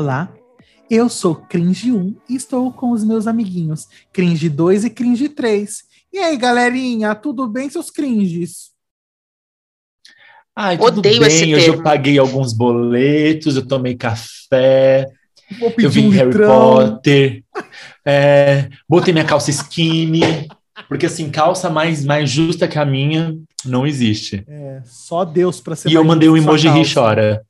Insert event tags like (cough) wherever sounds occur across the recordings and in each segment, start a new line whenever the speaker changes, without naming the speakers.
Olá, eu sou Cringe 1 e estou com os meus amiguinhos Cringe 2 e Cringe 3. E aí, galerinha, tudo bem, seus cringes?
Ai, tudo
Odeio
bem,
esse
hoje
termo.
eu paguei alguns boletos, eu tomei café, eu vi
um
Harry
litrão.
Potter, é, botei minha calça skinny, porque assim, calça mais, mais justa que a minha não existe.
É, só Deus pra ser
E eu mandei um emoji ri chora.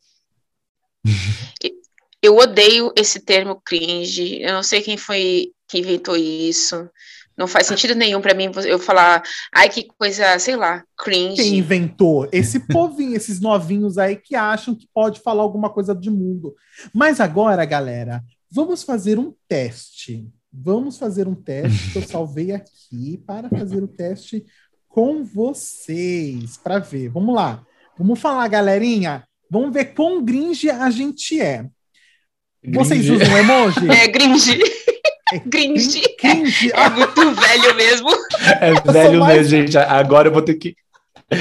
Eu odeio esse termo cringe. Eu não sei quem foi que inventou isso. Não faz sentido nenhum pra mim eu falar, ai que coisa, sei lá,
Quem
cringe.
inventou? Esse povinho, esses novinhos aí que acham que pode falar alguma coisa de mundo. Mas agora, galera, vamos fazer um teste. Vamos fazer um teste que eu salvei aqui para fazer o teste com vocês, para ver. Vamos lá. Vamos falar, galerinha. Vamos ver quão gringe a gente é. Vocês
Gringe.
usam emoji?
É cringe.
É
Cringe.
Cringe.
É muito velho mesmo.
É velho
mais-
mesmo, gente. Agora eu vou ter que. Eu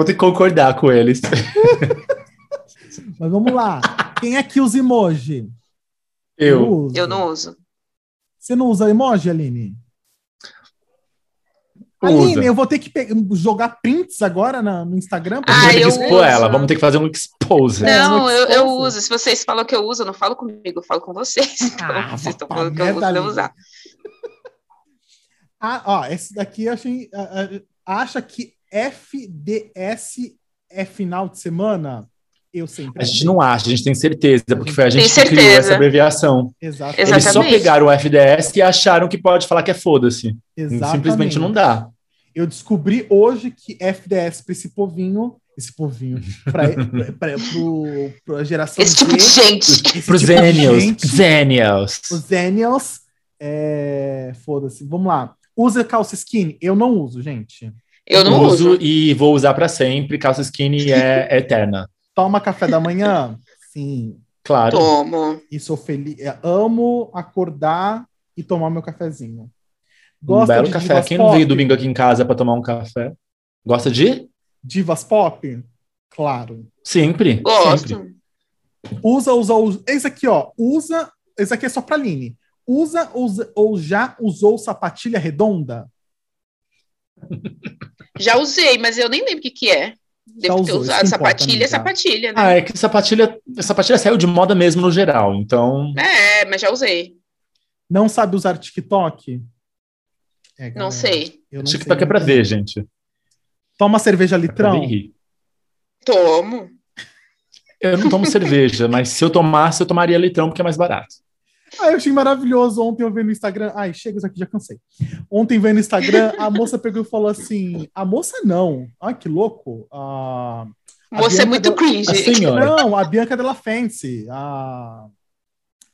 vou ter que concordar com eles. (laughs)
Mas vamos lá. Quem aqui usa emoji?
Eu.
uso.
Eu não uso.
Você não usa emoji, Aline? Aline, eu vou ter que jogar prints agora na- no Instagram. pra
Ah,
Vamos
você
ter que
eu
expor
uso.
ela, vamos ter que fazer um expose.
É,
não,
muito
eu, eu
fofo.
uso. Se vocês falam que eu uso, eu não falo comigo, eu falo com vocês. (laughs) Então,
Ah,
vocês estão falando que eu uso, eu usar.
Ah, ó, esse daqui eu achei. acha que FDS é final de semana? Eu sempre.
A gente não acha, a gente tem certeza, porque foi a gente que criou essa abreviação.
Exatamente.
Eles só pegaram o FDS e acharam que pode falar que é foda-se. Simplesmente não dá.
Eu descobri hoje que FDS para esse povinho, esse povinho, para (laughs) pro, pro geração
Esse tipo de gente.
Pros
tipo de
Zenials. Zenials.
Os Zenials, é, foda-se. Vamos lá. Usa calça skinny? Eu não uso, gente.
Eu não
uso
uso.
e vou usar pra sempre. Calça skinny é (laughs) eterna.
Toma café da manhã? (laughs) Sim.
Claro.
Tomo.
E sou feliz. é, Amo acordar e tomar meu cafezinho.
Um belo
de
café.
divas
Quem não veio domingo aqui em casa pra tomar um café? Gosta de?
Divas pop? Claro.
Sempre.
Gosto.
Sempre.
Usa, usa, usa. Esse aqui, ó. Usa. Esse aqui é só pra Aline. Usa, usa ou já usou sapatilha redonda? (laughs)
Já usei, mas eu nem lembro o que, que é. Devo ter
usou, isso
usado.
importa,
Sapatilha
amiga.
sapatilha, né?
Ah, é que sapatilha, sapatilha saiu de moda mesmo no geral. Então,
É, mas já usei.
Não sabe usar TikTok? É,
Não sei.
Eu não
TikTok
sei
é pra
muito
ver, gente.
Toma cerveja
É
litrão?
Tomo.
Eu não tomo cerveja, mas se eu tomasse, eu tomaria litrão, porque é mais barato.
Ah, eu achei maravilhoso. Ontem eu vi no Instagram. Ai, chega isso aqui, já cansei. Ontem vendo no Instagram, a moça pegou e falou assim: a moça não. Ai, que louco. A, a
Você é
Bianca
muito cringe.
A senhora.
Não, a Bianca Della Fence. A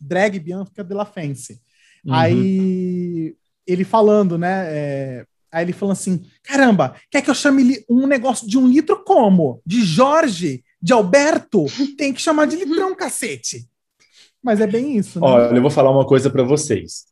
drag Bianca Della Fence.
Uhum.
Aí ele falando, né? é, aí ele falando assim: caramba, quer que eu chame um negócio de um litro como? De Jorge? De Alberto? Tem que chamar de litrão, cacete. Mas é bem isso, né?
Olha, eu vou falar uma coisa pra vocês.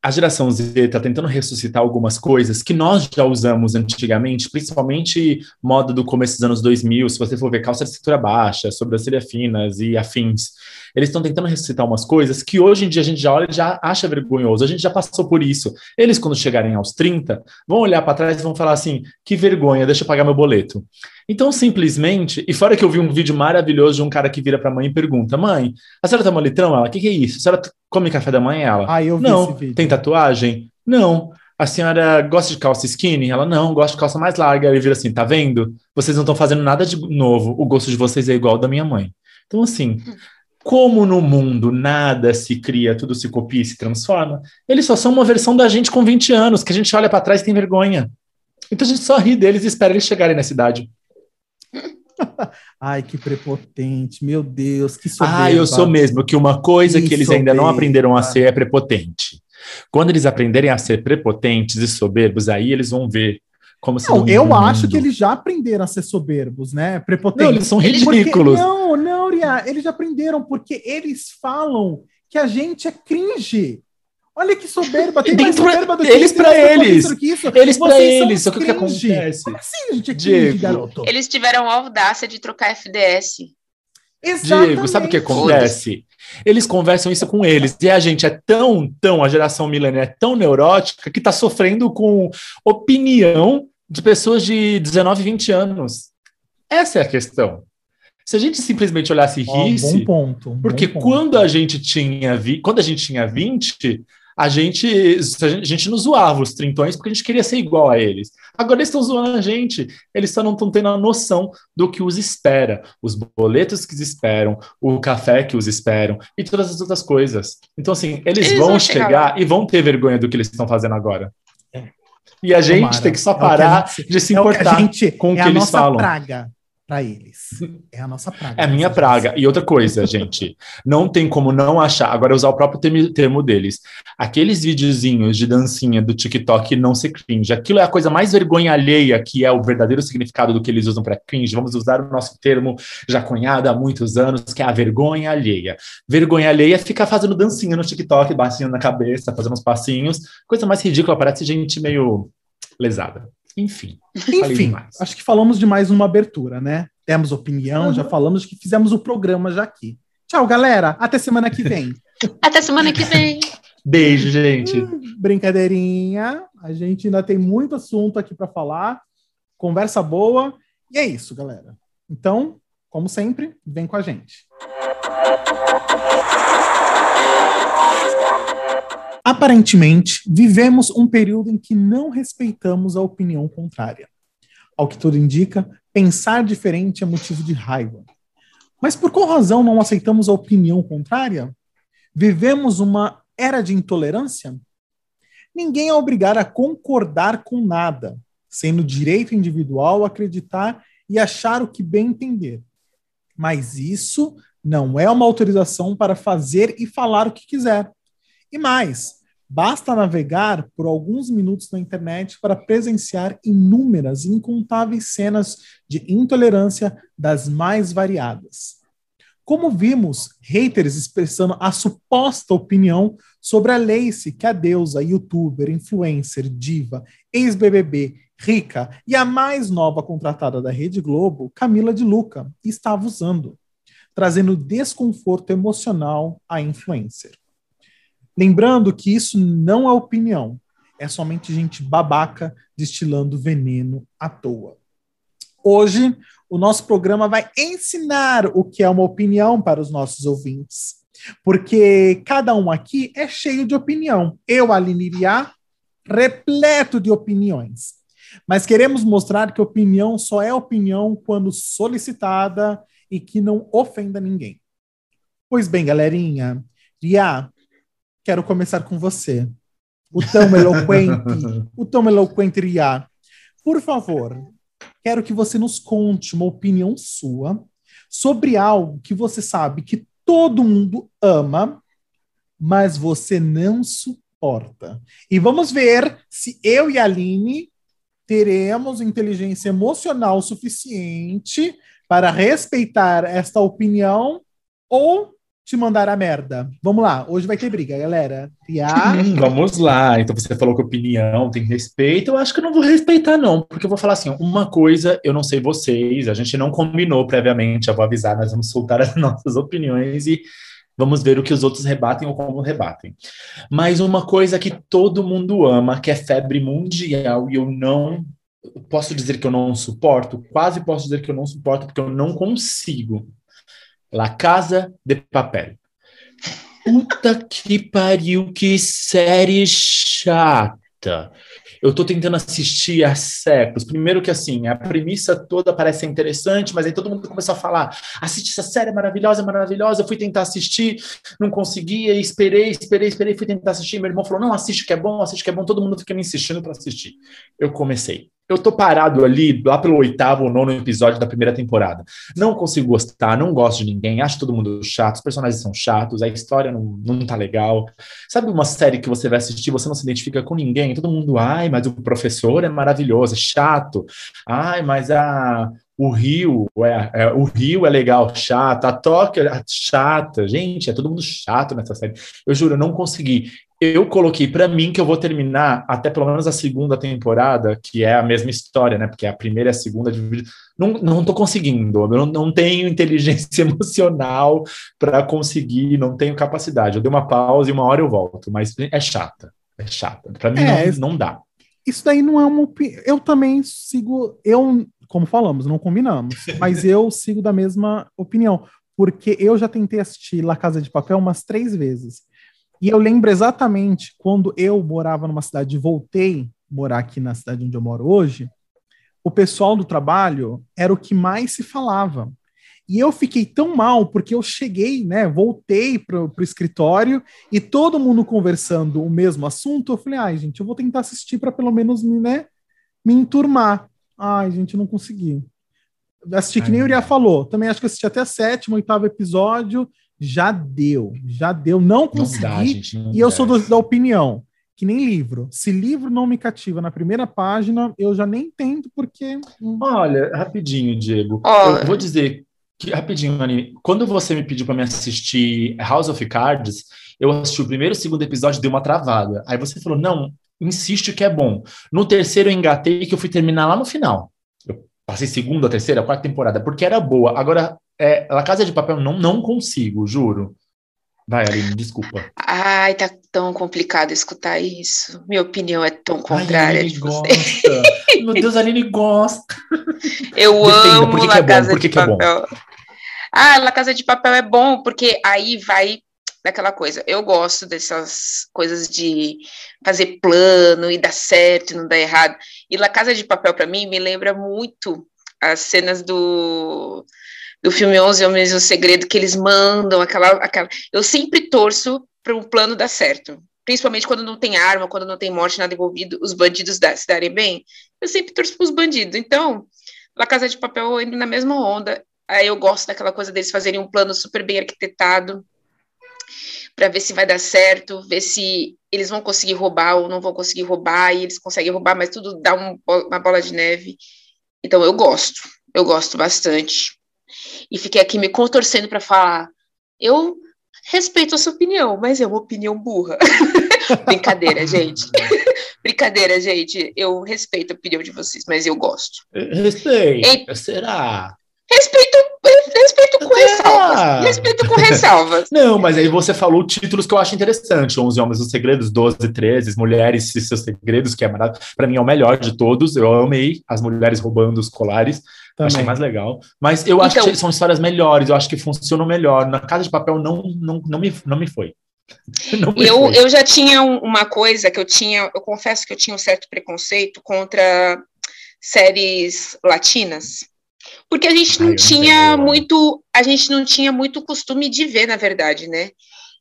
A geração Z está tentando ressuscitar algumas coisas que nós já usamos antigamente, principalmente moda do começo dos anos 2000, se você for ver calça de cintura baixa, sobrancelha finas e afins. Eles estão tentando ressuscitar umas coisas que hoje em dia a gente já olha e já acha vergonhoso. A gente já passou por isso. Eles, quando chegarem aos 30, vão olhar para trás e vão falar assim: que vergonha, deixa eu pagar meu boleto. Então, simplesmente, e fora que eu vi um vídeo maravilhoso de um cara que vira para a mãe e pergunta: Mãe, a senhora toma litrão? Ela, o que, que é isso? A senhora come café da manhã? Ela,
Ah, eu vi
não. Tem tatuagem? Não. A senhora gosta de calça skinny? Ela, não, gosta de calça mais larga. Ele vira assim: tá vendo? Vocês não estão fazendo nada de novo. O gosto de vocês é igual ao da minha mãe. Então, assim, como no mundo nada se cria, tudo se copia e se transforma, eles só são uma versão da gente com 20 anos, que a gente olha para trás e tem vergonha. Então a gente só ri deles e espera eles chegarem na cidade. (laughs)
Ai, que prepotente, meu Deus, que soberba.
Ah, eu sou mesmo, que uma coisa
Que
que eles ainda não
soberba.
aprenderam a ser é prepotente. Quando eles aprenderem a ser prepotentes e soberbos, aí eles vão ver como se
Não,
no
eu
mundo-
acho que eles já aprenderam a ser soberbos, né? Prepotentes.
Não, eles são
Eles-
Porque-
ridículos.
não, não, Ria, eles já aprenderam porque eles falam que a gente é cringe. Olha que soberba, tem mais soberba do que
eles
prepotência
eles.
que isso.
Eles
são
eles, só que o que
cringe.
acontece?
Como assim a gente é cringe,
Diego,
garoto?
Eles tiveram a audácia de trocar FDS.
Exatamente.
Diego, sabe o que acontece? Eles conversam isso com eles. E a gente é tão, tão, a geração milênio é tão neurótica que está sofrendo com opinião de pessoas de 19, 20 anos. Essa é a questão. Se a gente simplesmente olhasse e risse,
oh, bom ponto,
bom porque
ponto.
quando a gente tinha vi, quando a gente tinha 20, a gente, a gente nos zoava os trintões porque a gente queria ser igual a eles. Agora eles estão zoando a gente, eles só não estão tendo a noção do que os espera, os boletos que os esperam, o café que os esperam e todas as outras coisas. Então, assim, eles, eles vão, vão chegar, chegar e vão ter vergonha do que eles estão fazendo agora. É. E a gente Tomara. tem que só parar é que gente, de se importar é que com o que, é eles falam.
Praga para eles. (laughs) É a nossa praga.
É a minha praga. E outra coisa, gente, não tem como não achar. Agora, usar o próprio termo, termo deles. Aqueles videozinhos de dancinha do TikTok não se cringe. Aquilo é a coisa mais vergonha alheia, que é o verdadeiro significado do que eles usam para cringe. Vamos usar o nosso termo já cunhado há muitos anos, que é a vergonha alheia. Vergonha alheia é ficar fazendo dancinha no TikTok, baixinho na cabeça, fazendo uns passinhos. Coisa mais ridícula, parece gente meio lesada. Enfim.
Enfim, acho que falamos de mais uma abertura, né? Temos opinião, uhum. já falamos que fizemos o programa já aqui. Tchau, galera. Até semana que vem. (laughs)
Até semana que vem.
Beijo, gente. Hum,
brincadeirinha. A gente ainda tem muito assunto aqui para falar. Conversa boa. E é isso, galera. Então, como sempre, vem com a gente. Aparentemente, vivemos um período em que não respeitamos a opinião contrária. Ao que tudo indica, pensar diferente é motivo de raiva. Mas por qual razão não aceitamos a opinião contrária? Vivemos uma era de intolerância? Ninguém é obrigado a concordar com nada, sendo direito individual acreditar e achar o que bem entender. Mas isso não é uma autorização para fazer e falar o que quiser. E mais, Basta navegar por alguns minutos na internet para presenciar inúmeras e incontáveis cenas de intolerância das mais variadas. Como vimos, haters expressando a suposta opinião sobre a Lacey que a deusa, youtuber, influencer, diva, ex-BBB, rica e a mais nova contratada da Rede Globo, Camila de Luca, estava usando, trazendo desconforto emocional à influencer. Lembrando que isso não é opinião, é somente gente babaca destilando veneno à toa. Hoje, o nosso programa vai ensinar o que é uma opinião para os nossos ouvintes, porque cada um aqui é cheio de opinião. Eu, Aline Iriá, repleto de opiniões. Mas queremos mostrar que opinião só é opinião quando solicitada e que não ofenda ninguém. Pois bem, galerinha, Ria, quero começar com você. O tão eloquente, o tão eloquente Ria. Por favor, quero que você nos conte uma opinião sua sobre algo que você sabe que todo mundo ama, mas você não suporta. E vamos ver se eu e a Aline teremos inteligência emocional suficiente para respeitar esta opinião ou te mandar a merda. Vamos lá, hoje vai ter briga, galera.
Hum, vamos lá. Então você falou que opinião tem respeito. Eu acho que eu não vou respeitar, não, porque eu vou falar assim: uma coisa, eu não sei vocês, a gente não combinou previamente, eu vou avisar, nós vamos soltar (laughs) as nossas opiniões e vamos ver o que os outros rebatem ou como rebatem. Mas uma coisa que todo mundo ama, que é febre mundial, e eu não posso dizer que eu não suporto, quase posso dizer que eu não suporto, porque eu não consigo La Casa de Papel. Puta que pariu, que série chata. Eu tô tentando assistir há séculos. Primeiro que assim, a premissa toda parece interessante, mas aí todo mundo começou a falar: assiste essa série é maravilhosa, maravilhosa. Eu fui tentar assistir, não conseguia, esperei, esperei, esperei, fui tentar assistir. Meu irmão falou: não, assiste que é bom, assiste que é bom. Todo mundo fica me insistindo para assistir. Eu comecei eu tô parado ali, lá pelo oitavo ou nono episódio da primeira temporada. Não consigo gostar, não gosto de ninguém, acho todo mundo chato, os personagens são chatos, a história não, não tá legal. Sabe uma série que você vai assistir, você não se identifica com ninguém, todo mundo, ai, mas o professor é maravilhoso, é chato. Ai, mas a, o Rio é, é, o Rio é legal, chato, a Tóquio é chata, gente, é todo mundo chato nessa série. Eu juro, eu não consegui. Eu coloquei para mim que eu vou terminar até pelo menos a segunda temporada, que é a mesma história, né? Porque a primeira e a segunda não, não tô conseguindo, eu não, não tenho inteligência (laughs) emocional para conseguir, não tenho capacidade. Eu dei uma pausa e uma hora eu volto, mas é chata, é chata. Para mim é, não, não dá.
Isso daí não é uma opinião. Eu também sigo, eu, como falamos, não combinamos, (laughs) mas eu sigo da mesma opinião, porque eu já tentei assistir La Casa de Papel umas três vezes. E eu lembro exatamente quando eu morava numa cidade e voltei morar aqui na cidade onde eu moro hoje, o pessoal do trabalho era o que mais se falava. E eu fiquei tão mal porque eu cheguei, né, voltei para o escritório e todo mundo conversando o mesmo assunto. Eu falei, ai, gente, eu vou tentar assistir para pelo menos né, me enturmar. Ai, gente, não consegui. Assisti que nem o Uriah falou. Também acho que assisti até sétimo, oitavo episódio já deu, já deu, não consegui. Não dá, gente, não e eu sou do, da opinião que nem livro. Se livro não me cativa na primeira página, eu já nem tento, porque.
Olha, rapidinho, Diego. Oh. Eu vou dizer que, rapidinho, Anine, quando você me pediu para me assistir House of Cards, eu assisti o primeiro e o segundo episódio e dei uma travada. Aí você falou, não, insiste que é bom. No terceiro eu engatei que eu fui terminar lá no final. Eu passei segunda, terceira, quarta temporada, porque era boa. Agora, é, La Casa de Papel não, não consigo, juro. Vai, Aline, desculpa.
Ai, tá tão complicado escutar isso. Minha opinião é tão contrária Ai,
de gosta. Meu Deus, a Aline gosta.
Eu Defenda, amo La é Casa bom? Por que de que Papel. É bom? Ah, La Casa de Papel é bom porque aí vai daquela coisa. Eu gosto dessas coisas de fazer plano e dar certo e não dar errado. E La Casa de Papel, para mim, me lembra muito as cenas do do filme 11 Homens e o Segredo, que eles mandam aquela, aquela... Eu sempre torço para um plano dar certo. Principalmente quando não tem arma, quando não tem morte, nada envolvido, os bandidos se darem bem. Eu sempre torço para os bandidos. Então, La Casa de Papel indo na mesma onda. Aí eu gosto daquela coisa deles fazerem um plano super bem arquitetado para ver se vai dar certo, ver se eles vão conseguir roubar ou não vão conseguir roubar, e eles conseguem roubar, mas tudo dá um, uma bola de neve. Então eu gosto, eu gosto bastante e fiquei aqui me contorcendo para falar. Eu respeito a sua opinião, mas é uma opinião burra. (laughs) Brincadeira, gente. (laughs) Brincadeira, gente. Eu respeito a opinião de vocês, mas eu gosto.
Respeito. Será?
Respeito, respeito com ressalvas. Respeito com ressalvas.
Não, mas aí você falou títulos que eu acho interessante: 11 Homens os Segredos, 12, 13, Mulheres e Seus Segredos, que é maravilhoso. Para mim é o melhor de todos. Eu amei as mulheres roubando os colares. Também. Achei mais legal. Mas eu acho então, que são histórias melhores, eu acho que funcionam melhor. Na Casa de Papel não, não, não, me, não me foi. (laughs)
Não me eu, foi. eu já tinha uma coisa que eu tinha, eu confesso que eu tinha um certo preconceito contra séries latinas. Porque a gente não Ai, tinha não muito, a gente não tinha muito costume de ver, na verdade, né?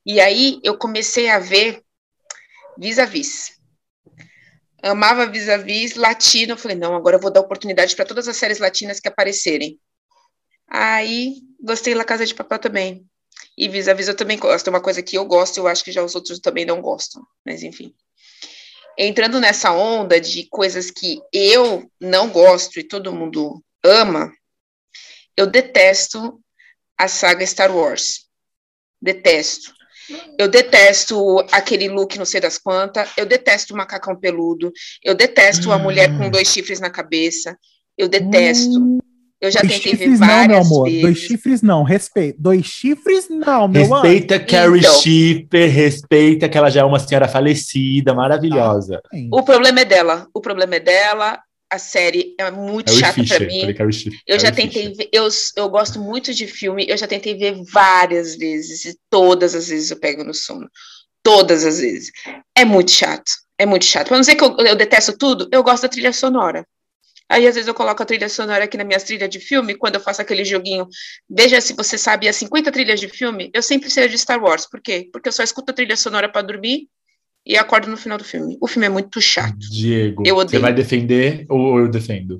E aí eu comecei a ver vis-a-vis amava vis-a-vis latino. Eu falei, não, agora eu vou dar oportunidade para todas as séries latinas que aparecerem. Aí gostei da Casa de Papel também. E vis-a-vis eu também gosto. É uma coisa que eu gosto, eu acho que já os outros também não gostam. Mas enfim. Entrando nessa onda de coisas que eu não gosto e todo mundo ama, eu detesto a saga Star Wars. Detesto. Eu detesto aquele look não sei das quantas, eu detesto o macacão peludo, eu detesto hum. a mulher com hum. dois chifres na cabeça, eu detesto. Hum. Eu já dois tentei ver várias não, meu amor. Vezes.
Dois chifres não, respeito. Dois chifres não, meu
Respeita amor. Carrie então, Schiffer, respeita que ela já é uma senhora falecida, maravilhosa.
Ah, o problema é dela. O problema é dela a série é muito Harry chata para mim. eu já tentei ver, eu, eu gosto muito de filme, eu já tentei ver várias vezes, e todas as vezes eu pego no sono. Todas as vezes. É muito chato. É muito chato. Pra não dizer que eu, eu detesto tudo, eu gosto da trilha sonora. Aí, às vezes, eu coloco a trilha sonora aqui na minha trilha de filme, quando eu faço aquele joguinho. Veja se você sabe as 50 trilhas de filme, eu sempre sei de Star Wars. Por quê? Porque eu só escuto a trilha sonora para dormir e acordo no final do filme. O filme é muito chato.
Diego, eu odeio. você vai defender ou eu defendo?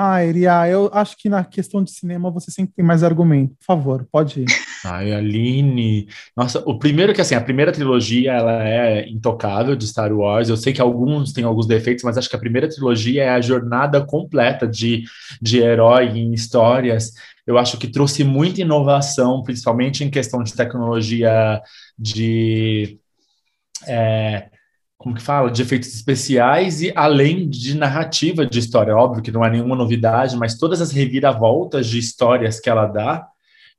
Ah, Iria, eu acho que na questão de cinema você sempre tem mais argumento. Por favor, pode ir. (laughs)
Ai, Aline. Nossa, o primeiro que assim, a primeira trilogia ela é intocável de Star Wars. Eu sei que alguns têm alguns defeitos, mas acho que a primeira trilogia é a jornada completa de, de herói em histórias. Eu acho que trouxe muita inovação, principalmente em questão de tecnologia de é, como que fala, de efeitos especiais e além de narrativa de história. Óbvio que não é nenhuma novidade, mas todas as reviravoltas de histórias que ela dá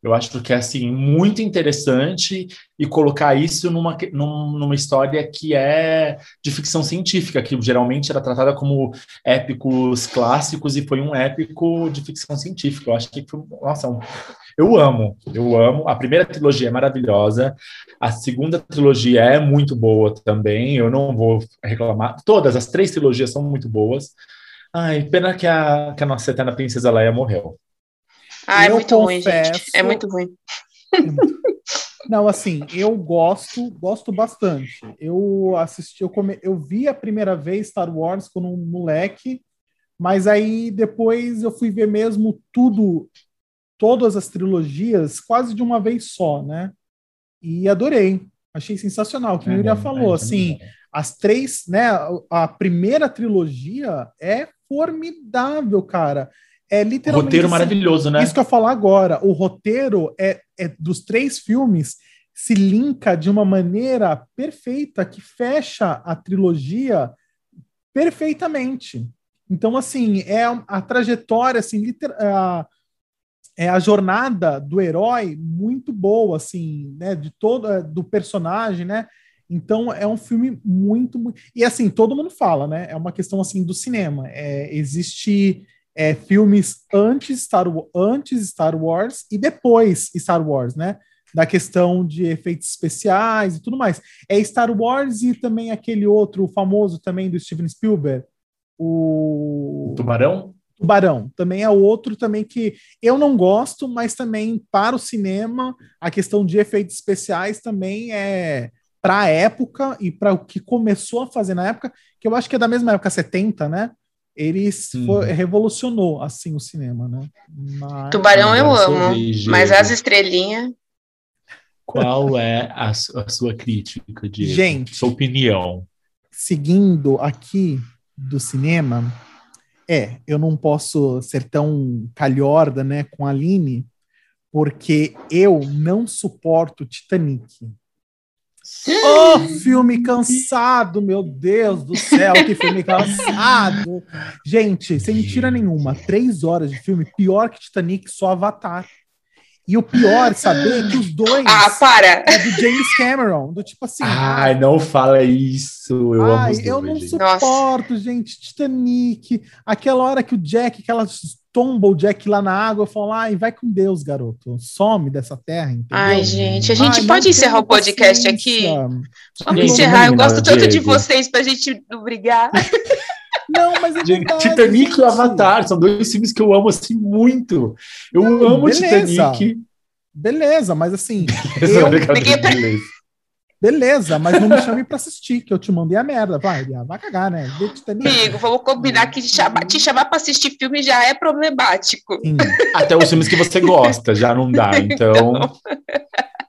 eu acho que é assim muito interessante e colocar isso numa, numa história que é de ficção científica, que geralmente era tratada como épicos clássicos e foi um épico de ficção científica. Eu acho que nossa, eu amo, eu amo. A primeira trilogia é maravilhosa, a segunda trilogia é muito boa também. Eu não vou reclamar. Todas as três trilogias são muito boas. Ai, pena que a, que a nossa eterna princesa Leia morreu.
Ah, é muito confesso... ruim, gente. É muito ruim.
Não, assim, eu gosto, gosto bastante. Eu assisti, eu, come, eu vi a primeira vez Star Wars quando um moleque, mas aí depois eu fui ver mesmo tudo, todas as trilogias, quase de uma vez só, né? E adorei. Achei sensacional. O que é, a falou, é, assim, as três, né? A primeira trilogia é formidável, cara. É literalmente.
Roteiro assim, maravilhoso, né?
Isso que eu falar agora. O roteiro é, é dos três filmes se linka de uma maneira perfeita que fecha a trilogia perfeitamente. Então, assim, é a trajetória, assim, liter, a, é a jornada do herói muito boa, assim, né, de todo é, do personagem, né? Então é um filme muito, muito, e assim todo mundo fala, né? É uma questão assim do cinema. É, existe é, filmes antes Star, antes Star Wars e depois Star Wars, né? Da questão de efeitos especiais e tudo mais. É Star Wars e também aquele outro famoso também do Steven Spielberg, o
Tubarão.
Tubarão também é outro também que eu não gosto, mas também para o cinema a questão de efeitos especiais também é para a época e para o que começou a fazer na época, que eu acho que é da mesma época 70, né? ele foi, revolucionou assim o cinema, né?
Mas... Tubarão eu amo, mas as estrelinhas.
Qual é a, a sua crítica, de
Gente,
sua opinião?
Seguindo aqui do cinema, é, eu não posso ser tão calhorda, né, com a Aline, porque eu não suporto Titanic. Oh, filme cansado, meu Deus do céu, que filme cansado. Gente, sem mentira nenhuma, três horas de filme, pior que Titanic, só Avatar. E o pior, saber que os dois
ah, para.
é do James Cameron, do tipo assim.
Ai, não fala isso. Eu ai, amo
eu não suporto, Nossa. gente. Titanic, aquela hora que o Jack, aquela tomba o Jack lá na água e fala, ai, vai com Deus, garoto. Some dessa terra, entendeu?
Ai, gente, a gente ai, pode encerrar o podcast aqui? Vamos encerrar. Eu gosto tanto Diego. de vocês pra gente brigar. (laughs)
Não, mas é verdade,
Titanic gente. e Avatar são dois filmes que eu amo assim muito. Eu não, amo beleza. Titanic.
Beleza, mas assim. Beleza, eu... beleza. Beleza, mas não me chame para assistir, que eu te mandei a merda. Vai, vai cagar, né?
Amigo, vamos combinar que chamar, te chamar para assistir filme já é problemático. Sim.
Até os filmes que você gosta, já não dá, (laughs) então. então...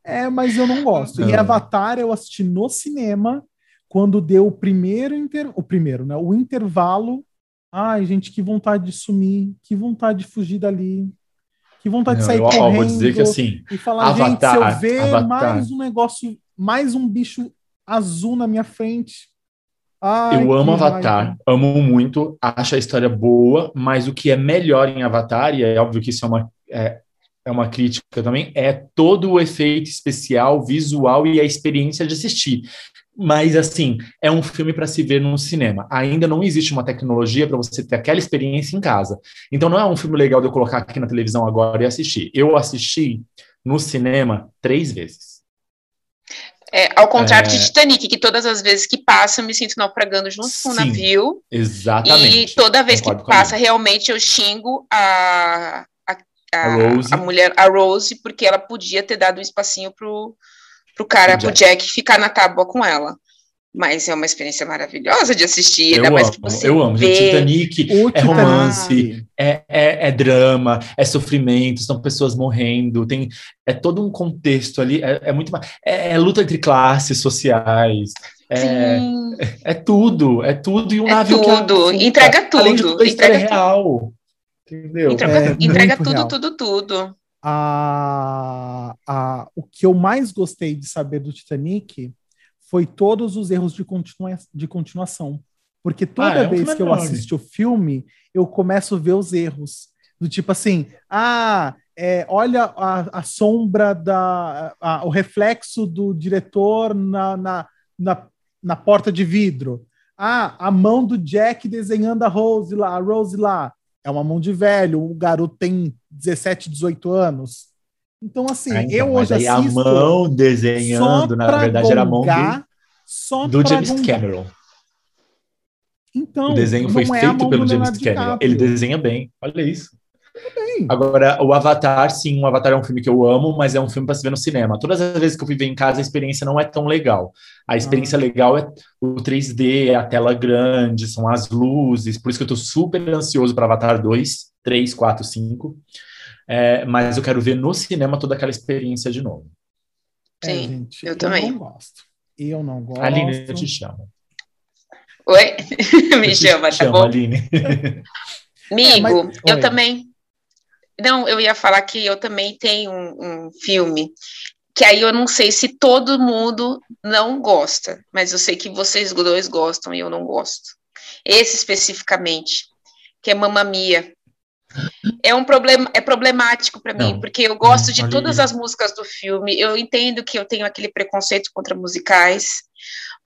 É, mas eu não gosto. Não. E Avatar eu assisti no cinema quando deu o primeiro inter... o primeiro, né? O intervalo. Ai, gente, que vontade de sumir, que vontade de fugir dali. Que vontade não, de sair eu, correndo. vou dizer que assim, e falar, Avatar, gente, se eu ver Avatar. mais um negócio mais um bicho azul na minha frente.
Ai, eu amo Avatar, raiva. amo muito, acho a história boa, mas o que é melhor em Avatar, e é óbvio que isso é uma, é, é uma crítica também, é todo o efeito especial, visual e a experiência de assistir. Mas, assim, é um filme para se ver no cinema. Ainda não existe uma tecnologia para você ter aquela experiência em casa. Então, não é um filme legal de eu colocar aqui na televisão agora e assistir. Eu assisti no cinema três vezes.
É, ao contrário é... de Titanic, que todas as vezes que passa eu me sinto naufragando junto Sim, com o navio.
Exatamente.
E toda vez que passa, realmente eu xingo a, a, a, a, mulher, a Rose, porque ela podia ter dado um espacinho pro, pro cara, pro Jack ficar na tábua com ela. Mas é uma experiência maravilhosa de assistir, ainda
eu
mais
amo, que você Eu amo, vê... Titanic é romance, é, é, é, drama, é sofrimento, são pessoas morrendo, tem é todo um contexto ali, é, é muito é, é, luta entre classes sociais, é, é, tudo, é tudo e um
é
navio
tudo, que entrega tudo, além de tudo, entrega
real, entendeu?
Entrega, entrega tudo, real. tudo, tudo.
A, a, o que eu mais gostei de saber do Titanic foi todos os erros de, continua de continuação. Porque toda ah, é vez que eu assisto o filme, eu começo a ver os erros. Do tipo assim, ah, é, olha a, a, sombra da. O reflexo do diretor na, na, na, na, porta de vidro. Ah, a mão do Jack desenhando a Rose lá, a Rose lá. É uma mão de velho, o garoto tem 17, 18 anos. Então, assim, ah, então, eu hoje assisto.
A mão desenhando, na verdade, era a mão do, do James gongar. Cameron.
Então,
o desenho foi é feito pelo James Cameron. Ele desenha bem. Olha isso. Agora, o Avatar, sim, o Avatar é um filme que eu amo, mas é um filme para se ver no cinema. Todas as vezes que eu fui ver em casa, a experiência não é tão legal. A experiência ah. legal é o 3D, é a tela grande, são as luzes. Por isso que eu estou super ansioso para Avatar 2, 3, 4, 5. É, mas eu quero ver no cinema toda aquela experiência de novo.
Sim, é, gente, eu, eu também.
Eu não gosto. Eu não gosto.
Aline, eu te chamo.
Oi? (laughs) Me chama, tá chamo, bom? Aline. (laughs) Amigo, é, mas... eu Oi. também. Não, eu ia falar que eu também tenho um, um filme que aí eu não sei se todo mundo não gosta, mas eu sei que vocês dois gostam e eu não gosto. Esse especificamente, que é Mamma Mia. É um problema, é problemático para mim, porque eu gosto não, de todas as músicas do filme. Eu entendo que eu tenho aquele preconceito contra musicais,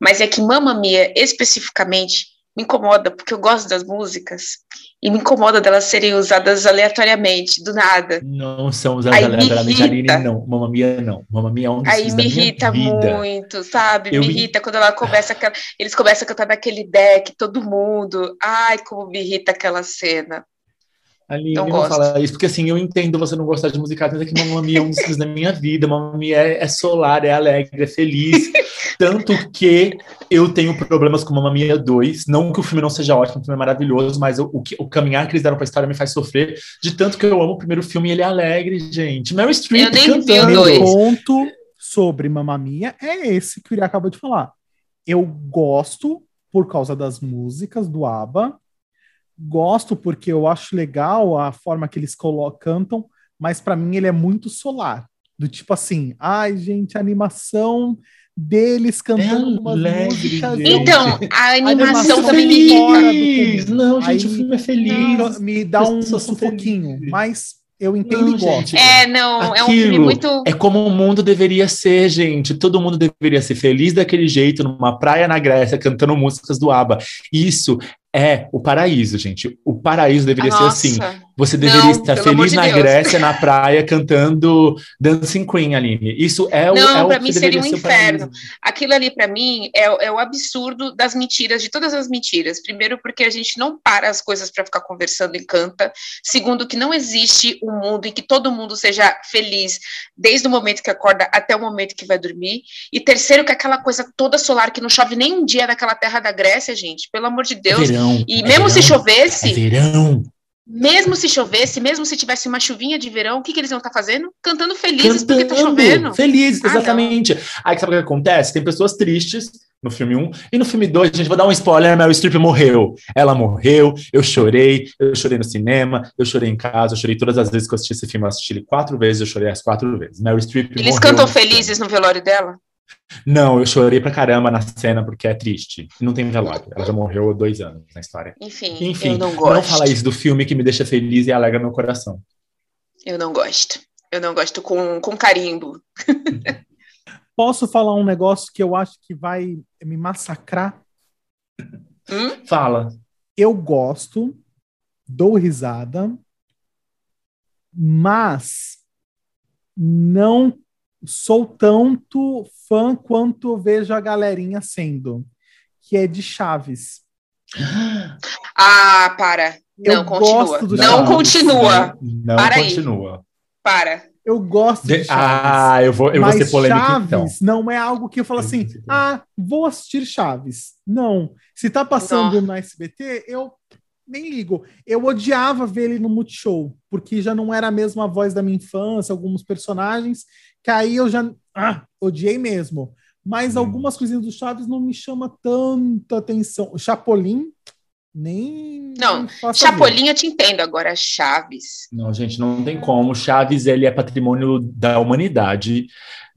mas é que Mamma Mia, especificamente, me incomoda, porque eu gosto das músicas, e me incomoda delas serem usadas aleatoriamente, do nada.
Não são usadas Aí aleatoriamente, Aline, não. Mamma Mia, não. Mamma Mia é um dos
Aí me irrita muito, sabe? Eu me irrita quando ela começa aquela... Eles começam a cantar naquele deck, todo mundo. Ai, como me irrita aquela cena.
Ali não, não fala isso, porque assim, eu entendo você não gostar de musicais, mas é que Mamma Mia é um dos filmes da minha vida. Mamma Mia é, é, solar, é alegre, é feliz. (laughs) Tanto que eu tenho problemas com Mamma Mia 2. Não que o filme não seja ótimo, o filme é maravilhoso, mas o, o, o caminhar que eles deram pra história me faz sofrer. De tanto que eu amo o primeiro filme e ele é alegre, gente. Meryl Streep cantando.
O ponto sobre Mamma Mia é esse que o Iri acabou de falar. Eu gosto por causa das músicas do ABBA, gosto porque eu acho legal a forma que eles cantam, mas para mim ele é muito solar. Do tipo assim, ai, gente, a animação deles cantando é umas músicas.
Então, (laughs) a animação, também me
irrita. Não, gente, Aí, o filme é feliz. Me dá um sufoquinho, mas eu entendo não, e gosto.
É, não, Aquilo é um filme muito.
É como o mundo deveria ser, gente. Todo mundo deveria ser feliz daquele jeito, numa praia na Grécia, cantando músicas do ABBA. Isso é o paraíso, gente. O paraíso deveria Nossa. ser assim. Você deveria não, estar feliz de na Deus. Grécia, na praia, cantando Dancing Queen, Aline. Isso é o.
Não,
é
para mim seria um inferno. Aquilo ali, para mim, é, é, o absurdo das mentiras, de todas as mentiras. Primeiro, porque a gente não para as coisas para ficar conversando e canta. Segundo, que não existe um mundo em que todo mundo seja feliz, desde o momento que acorda até o momento que vai dormir. E terceiro, que aquela coisa toda solar, que não chove nem um dia naquela terra da Grécia, gente, pelo amor de Deus.
Verão verão.
E é mesmo verão, se chovesse.
É verão.
Mesmo se chovesse, mesmo se tivesse uma chuvinha de verão, o que, que eles vão estar tá fazendo? Cantando felizes Cantando, porque tá chovendo.
Felizes, ah, exatamente. Ah, Aí sabe o que acontece? Tem pessoas tristes no filme 1. E no filme 2, gente, vou dar um spoiler, Meryl Streep morreu. Ela morreu, eu chorei, eu chorei no cinema, eu chorei em casa, eu chorei todas as vezes que eu assisti esse filme, eu assisti ele quatro vezes, eu chorei as quatro vezes. Meryl Streep
Eles cantam felizes no velório dela?
Não, eu chorei pra caramba na cena porque é triste. Não tem velório. Ela já morreu há dois anos na história.
Enfim,
Enfim eu não gosto. Não fala isso do filme que me deixa feliz e alegra meu coração.
Eu não gosto. Eu não gosto com, com carimbo. (laughs)
Posso falar um negócio que eu acho que vai me massacrar?
Hum? Fala.
Eu gosto, dou risada, mas não sou tanto fã quanto vejo a galerinha sendo, que é de Chaves.
Ah, para. Não, eu continua. Não, Chaves. continua.
Não, para continua.
Aí. Para.
Eu gosto de,
de Chaves. Ah, eu vou, eu vou ser polêmico
Chaves
então.
não é algo que eu falo assim, ah, vou assistir Chaves. Não. Se tá passando não. no SBT, eu nem ligo. Eu odiava ver ele no Multishow, porque já não era a mesma voz da minha infância, alguns personagens, que aí eu já ah, odiei mesmo. Mas hum. algumas coisinhas do Chaves não me chama tanta atenção. O Chapolin, Nem.
Não, Chapolin eu te entendo, agora Chaves.
Não, gente, não tem como. Chaves, ele é patrimônio da humanidade.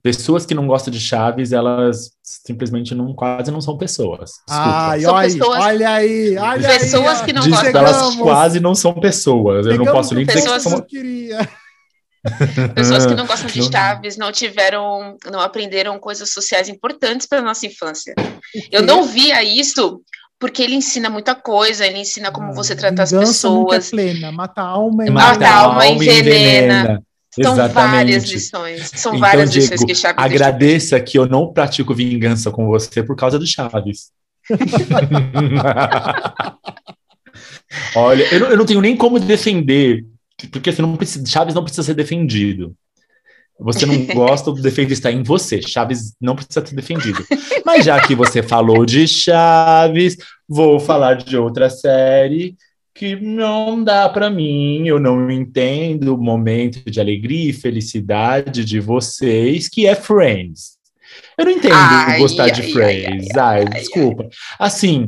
Pessoas que não gostam de Chaves, elas simplesmente não, quase não são pessoas.
Ai, olha, pessoas, olha aí, olha
pessoas
aí,
que não gostam.
Elas quase não são pessoas. Eu não posso nem dizer que são.
Queria. (laughs)
Pessoas que não gostam de Chaves não tiveram, não aprenderam coisas sociais importantes para nossa infância. Eu não via isso porque ele ensina muita coisa, ele ensina como ah, você trata as pessoas.
É plena, mata a alma
e mata, mata a alma e envenena. São Exatamente. várias lições. São então, várias Diego, lições que Chaves
Agradeça que eu não pratico vingança com você por causa do Chaves. (laughs) (laughs) Olha, eu não, eu não, tenho nem como defender, porque você não precisa, Chaves não precisa ser defendido. Você não (laughs) gosta, o defeito está em você. Chaves não precisa ser defendido. Mas já que você falou de Chaves, vou falar de outra série que não dá para mim, eu não entendo o momento de alegria e felicidade de vocês, que é Friends. Eu não entendo ai, gostar ai, de Friends. Ai, ai desculpa. Assim,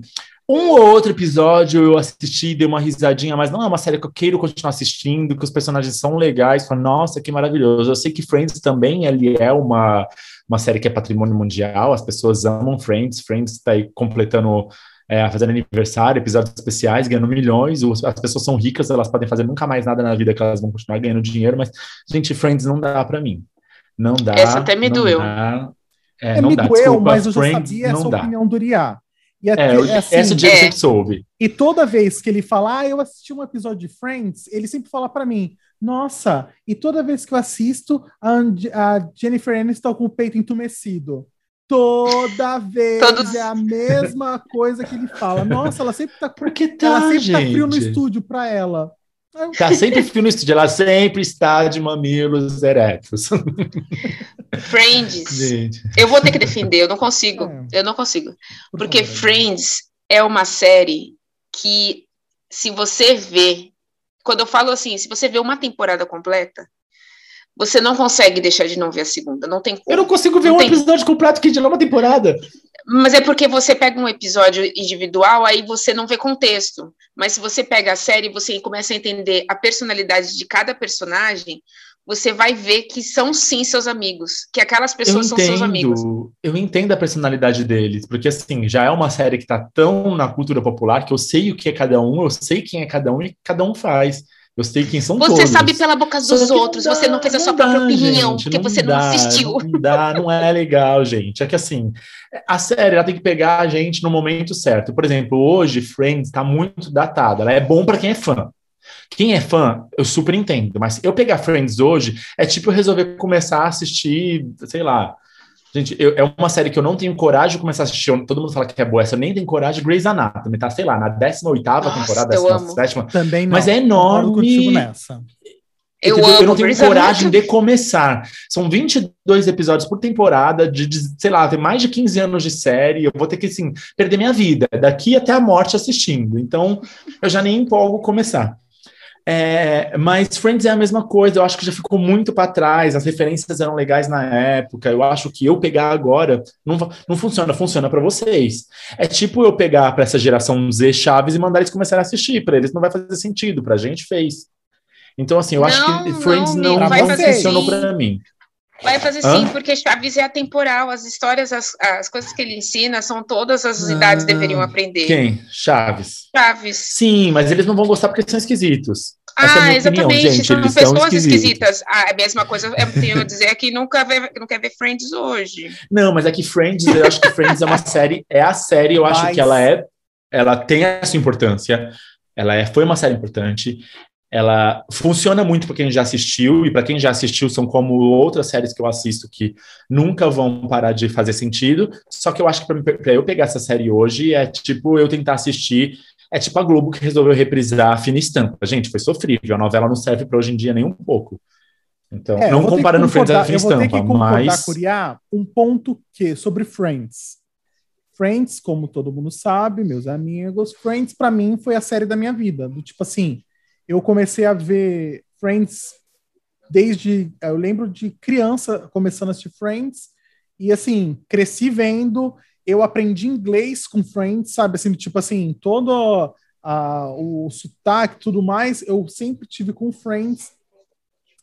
um ou outro episódio eu assisti, dei uma risadinha, mas não é uma série que eu queiro continuar assistindo, que os personagens são legais. Falo, Nossa, que maravilhoso. Eu sei que Friends também ele é uma, uma série que é patrimônio mundial, as pessoas amam Friends. Friends está aí completando, é, fazendo aniversário, episódios especiais, ganhando milhões. As pessoas são ricas, elas podem fazer nunca mais nada na vida que elas vão continuar ganhando dinheiro, mas, gente, Friends não dá para mim. Não dá.
Essa até me doeu.
Dá, é, é, não me dá. doeu, Desculpa,
mas eu já Friends, sabia essa dá. opinião do Uriah.
E até, é, assim, essa dia é. soube.
E toda vez que ele fala, ah, eu assisti um episódio de Friends, ele sempre fala para mim, nossa, e toda vez que eu assisto, a, a Jennifer Aniston com o peito entumecido. Toda (laughs) vez Todos... é a mesma coisa que ele fala. Nossa, ela sempre tá,
Porque tá,
ela sempre
gente.
tá frio no estúdio para ela.
Tá sempre frio no estúdio, ela sempre está de mamilos eretos. (laughs)
Friends. Gente. Eu vou ter que defender, eu não consigo. É. Eu não consigo. Porque Friends é uma série que, se você vê, quando eu falo assim, se você vê uma temporada completa, você não consegue deixar de não ver a segunda. Não tem como.
Eu não consigo ver não um tem... episódio completo que de uma temporada.
Mas é porque você pega um episódio individual, aí você não vê contexto. Mas se você pega a série e você começa a entender a personalidade de cada personagem, você vai ver que são sim seus amigos, que aquelas pessoas entendo, são seus amigos.
Eu entendo a personalidade deles, porque assim, já é uma série que está tão na cultura popular que eu sei o que é cada um, eu sei quem é cada um e cada um faz. Eu sei quem são
você
todos.
Você sabe pela boca dos outros, não você não fez a sua própria opinião, gente, porque não você dá, não assistiu.
Não (laughs) dá, não é legal, gente. É que assim, a série ela tem que pegar a gente no momento certo. Por exemplo, hoje Friends está muito datada. Ela é bom para quem é fã. Quem é fã, eu super entendo, mas eu pegar Friends hoje é tipo eu resolver começar a assistir, sei lá, Gente, eu, é uma série que eu não tenho coragem de começar a assistir. Todo mundo fala que é boa, essa eu nem tenho coragem. Grey's Anatomy, tá? Sei lá, na 18 temporada, 17
Também não.
Mas é enorme.
nessa.
Eu,
eu,
eu
não tenho coragem de começar. São 22 episódios por temporada, de, de, sei lá, tem mais de 15 anos de série. Eu vou ter que, assim, perder minha vida, daqui até a morte assistindo. Então, eu já nem empolgo começar. É, mas Friends é a mesma coisa, eu acho que já ficou muito para trás, as referências eram legais na época, eu acho que eu pegar agora não, não funciona, funciona para vocês. É tipo eu pegar para essa geração Z Chaves e mandar eles começarem a assistir, para eles não vai fazer sentido, para a gente fez. Então, assim, eu não, acho que Friends não, não, não funcionou para mim.
Vai fazer Hã? sim, porque Chaves é atemporal. As histórias, as, as coisas que ele ensina são todas as ah, idades deveriam aprender.
Quem? Chaves.
Chaves.
Sim, mas eles não vão gostar porque são esquisitos.
ah, é exatamente. Opinião, gente, são pessoas esquisitas. Ah, a mesma coisa eu tenho a dizer que nunca vê, não quer ver Friends hoje.
Não, mas é que Friends, eu acho que Friends é uma série, é a série, eu acho mas... que ela é, ela tem essa importância. Ela é, foi uma série importante ela funciona muito para quem já assistiu, e para quem já assistiu são como outras séries que eu assisto que nunca vão parar de fazer sentido. Só que eu acho que para eu pegar essa série hoje é tipo eu tentar assistir. É tipo a Globo que resolveu reprisar a Fina Estampa. Gente, foi sofrível. A novela não serve para hoje em dia nem um pouco. Então, é, não comparando Friends a Fina Estampa, mas.
Curiar um ponto que sobre Friends. Friends, como todo mundo sabe, meus amigos, Friends para mim foi a série da minha vida. Do tipo assim, eu comecei a ver Friends desde. Eu lembro de criança começando a assistir Friends, e assim, cresci vendo. Eu aprendi inglês com Friends, sabe? Assim, tipo assim, todo. a, o sotaque e tudo mais, eu sempre tive com Friends.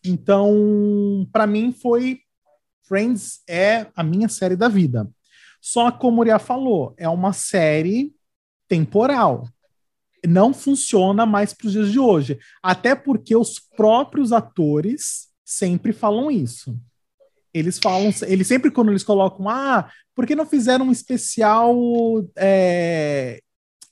Então, para mim foi Friends é a minha série da vida. Só como o Uriah falou, é uma série temporal. Não funciona mais para os dias de hoje. Até porque os próprios atores sempre falam isso. Eles falam, eles sempre quando eles colocam, ah, por que não fizeram um especial, é,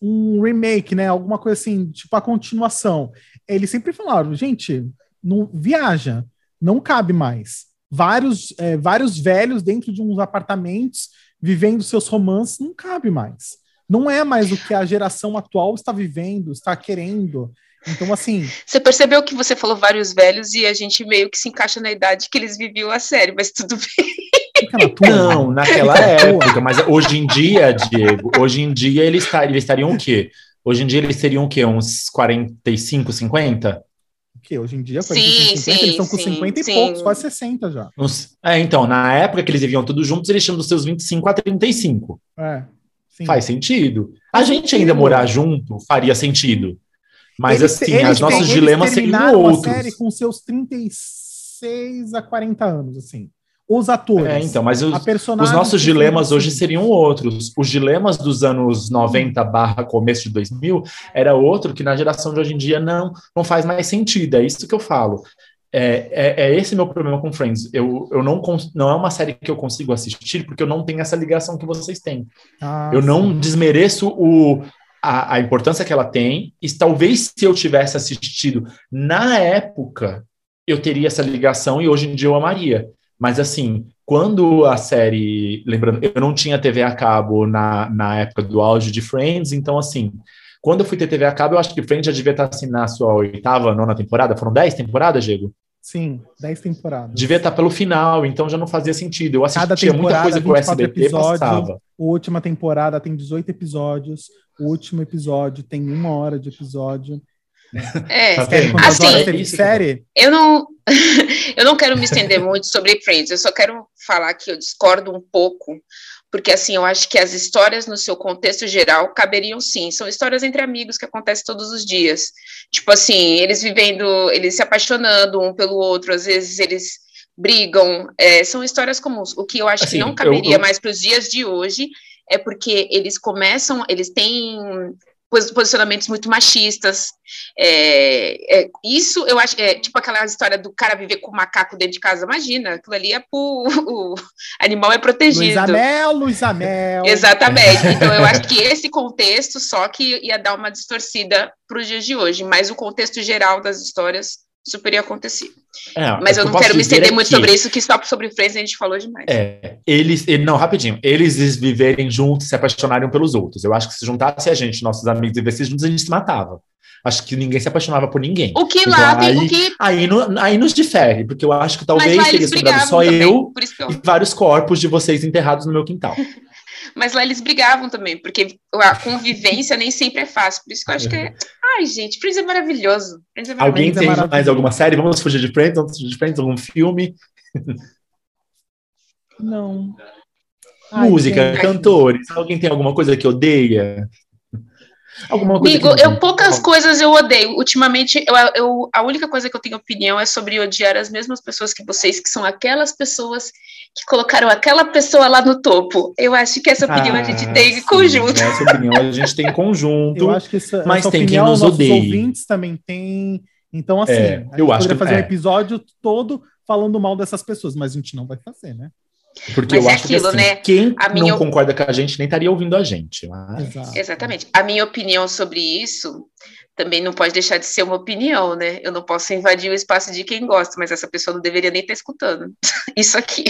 um remake, né? Alguma coisa assim, tipo a continuação. Eles sempre falaram, gente, não viaja, não cabe mais. Vários, é, vários velhos dentro de uns apartamentos vivendo seus romances não cabe mais. Não é mais o que a geração atual está vivendo, está querendo. Então, assim.
Você percebeu que você falou vários velhos e a gente meio que se encaixa na idade que eles viviam a série, mas tudo bem.
Não, naquela época, mas hoje em dia, Diego, hoje em dia eles, eles estariam o quê? Hoje em dia eles seriam o quê? Uns 45, 50?
O quê? Hoje em dia, 45, sim, 50, sim, eles estão com sim, 50 e poucos, quase 60 já.
É, então, na época que eles viviam todos juntos, eles tinham dos seus 25 a 35.
É.
Sim. Faz sentido. A gente ainda morar junto faria sentido. Mas eles, assim, eles, os nossos dilemas seriam outros. a série
com seus 36 a 40 anos, assim. Os atores. É,
então, mas os, os nossos dilemas hoje seriam outros. Os dilemas dos anos 90 barra começo de 2000 era outro que na geração de hoje em dia não, não faz mais sentido. É isso que eu falo. É, é, é, esse meu problema com Friends. Eu, eu não, não é uma série que eu consigo assistir porque eu não tenho essa ligação que vocês têm. Ah, eu não desmereço o, a, a, importância que ela tem, e talvez se eu tivesse assistido na época, eu teria essa ligação e hoje em dia eu amaria. Mas assim, quando a série. Lembrando, eu não tinha TV a cabo na, na época do auge de Friends, então assim. Quando eu fui ter TV a cabo, eu acho que Friends já devia estar assim na sua oitava, nona temporada. Foram dez temporadas, Diego?
Sim, dez temporadas.
Devia estar pelo final, então já não fazia sentido. Eu assistia muita coisa que o SBT
episódios, passava. A última temporada tem 18 episódios. O último episódio tem uma hora de episódio.
É, tá assim, série? eu não, (laughs) eu não quero me estender muito sobre Friends, eu só quero falar que eu discordo um pouco, porque assim, eu acho que as histórias no seu contexto geral caberiam sim, são histórias entre amigos que acontecem todos os dias, tipo assim, eles vivendo, eles se apaixonando um pelo outro, às vezes eles brigam, é, são histórias comuns, o que eu acho assim, que não caberia eu, eu... mais para os dias de hoje é porque eles começam, eles têm posicionamentos muito machistas. É, é, isso eu acho, é, tipo aquela história do cara viver com macaco dentro de casa, imagina, aquilo ali é pro, (laughs) o animal é protegido. Luiz
Amel, Luiz Amel.
Exatamente. Então eu acho que esse contexto só que ia dar uma distorcida para os dias de hoje, mas o contexto geral das histórias super ia acontecer. É, Mas eu não quero me estender muito sobre isso, que só sobre Friends a gente falou demais.
É, eles, não, rapidinho, eles viverem juntos, se apaixonarem pelos outros. Eu acho que se juntasse a gente, nossos amigos, e vivessem juntos, a gente se matava. Acho que ninguém se apaixonava por ninguém.
O que então, lá
aí,
o que...
aí, no, aí nos difere, porque eu acho que talvez teria sobrado só também, eu, eu e vários corpos de vocês enterrados no meu quintal. (laughs)
Mas lá eles brigavam também, porque a convivência nem sempre é fácil. Por isso que eu acho que é. Ai, gente, Friends é maravilhoso. Friends é
maravilhoso. Alguém tem é mais alguma série? Vamos fugir de Friends? Vamos fugir de Friends? Algum filme?
Não.
Música, Ai, cantores. Alguém tem alguma coisa que odeia?
Alguma coisa Amigo, eu poucas coisas eu odeio. Ultimamente, eu, eu, a única coisa que eu tenho opinião é sobre odiar as mesmas pessoas que vocês, que são aquelas pessoas que colocaram aquela pessoa lá no topo. Eu acho que essa opinião ah, a gente tem em conjunto.
Essa opinião a gente tem em (laughs) conjunto.
Eu acho que essa, mas essa tem opinião, quem nos nossos odeie. ouvintes também tem. Então, assim, é, eu acho que fazer é. um episódio todo falando mal dessas pessoas, mas a gente não vai fazer, né?
Porque mas eu é acho aquilo, que assim, né? quem a não concorda com a gente nem estaria ouvindo a gente.
Mas... Exatamente. A minha opinião sobre isso também não pode deixar de ser uma opinião, né? Eu não posso invadir o espaço de quem gosta, mas essa pessoa não deveria nem estar escutando (laughs) isso aqui.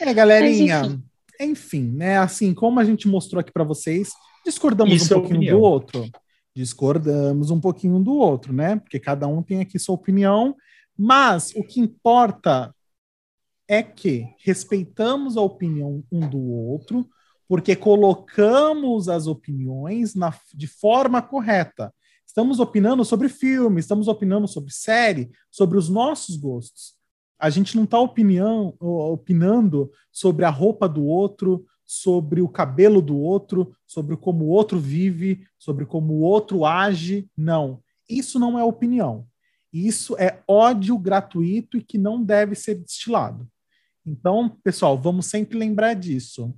É, galerinha. Enfim. enfim. né? Assim, como a gente mostrou aqui para vocês, discordamos isso um é pouquinho do outro. Discordamos um pouquinho do outro, né? Porque cada um tem aqui sua opinião, mas o que importa é que respeitamos a opinião um do outro, porque colocamos as opiniões na, de forma correta. Estamos opinando sobre filme, estamos opinando sobre série, sobre os nossos gostos. A gente não está opinando sobre a roupa do outro, sobre o cabelo do outro, sobre como o outro vive, sobre como o outro age. Não. Isso não é opinião. Isso é ódio gratuito e que não deve ser destilado. Então, pessoal, vamos sempre lembrar disso.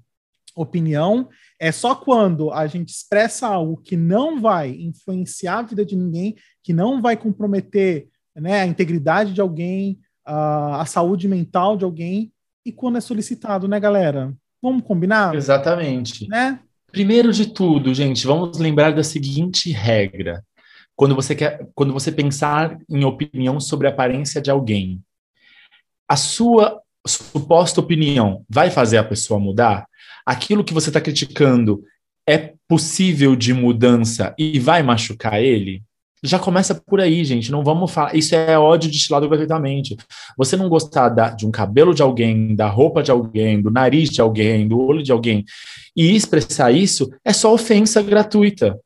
Opinião é só quando a gente expressa algo que não vai influenciar a vida de ninguém, que não vai comprometer né, a integridade de alguém, a, a saúde mental de alguém, e quando é solicitado, né, galera? Vamos combinar?
Exatamente.
Né?
Primeiro de tudo, gente, vamos lembrar da seguinte regra. Quando você quer, quando você pensar em opinião sobre a aparência de alguém, a sua suposta opinião vai fazer a pessoa mudar? Aquilo que você está criticando é possível de mudança e vai machucar ele? Já começa por aí, gente. Não vamos falar. Isso é ódio destilado gratuitamente. Você não gostar da, de um cabelo de alguém, da roupa de alguém, do nariz de alguém, do olho de alguém, e expressar isso é só ofensa gratuita.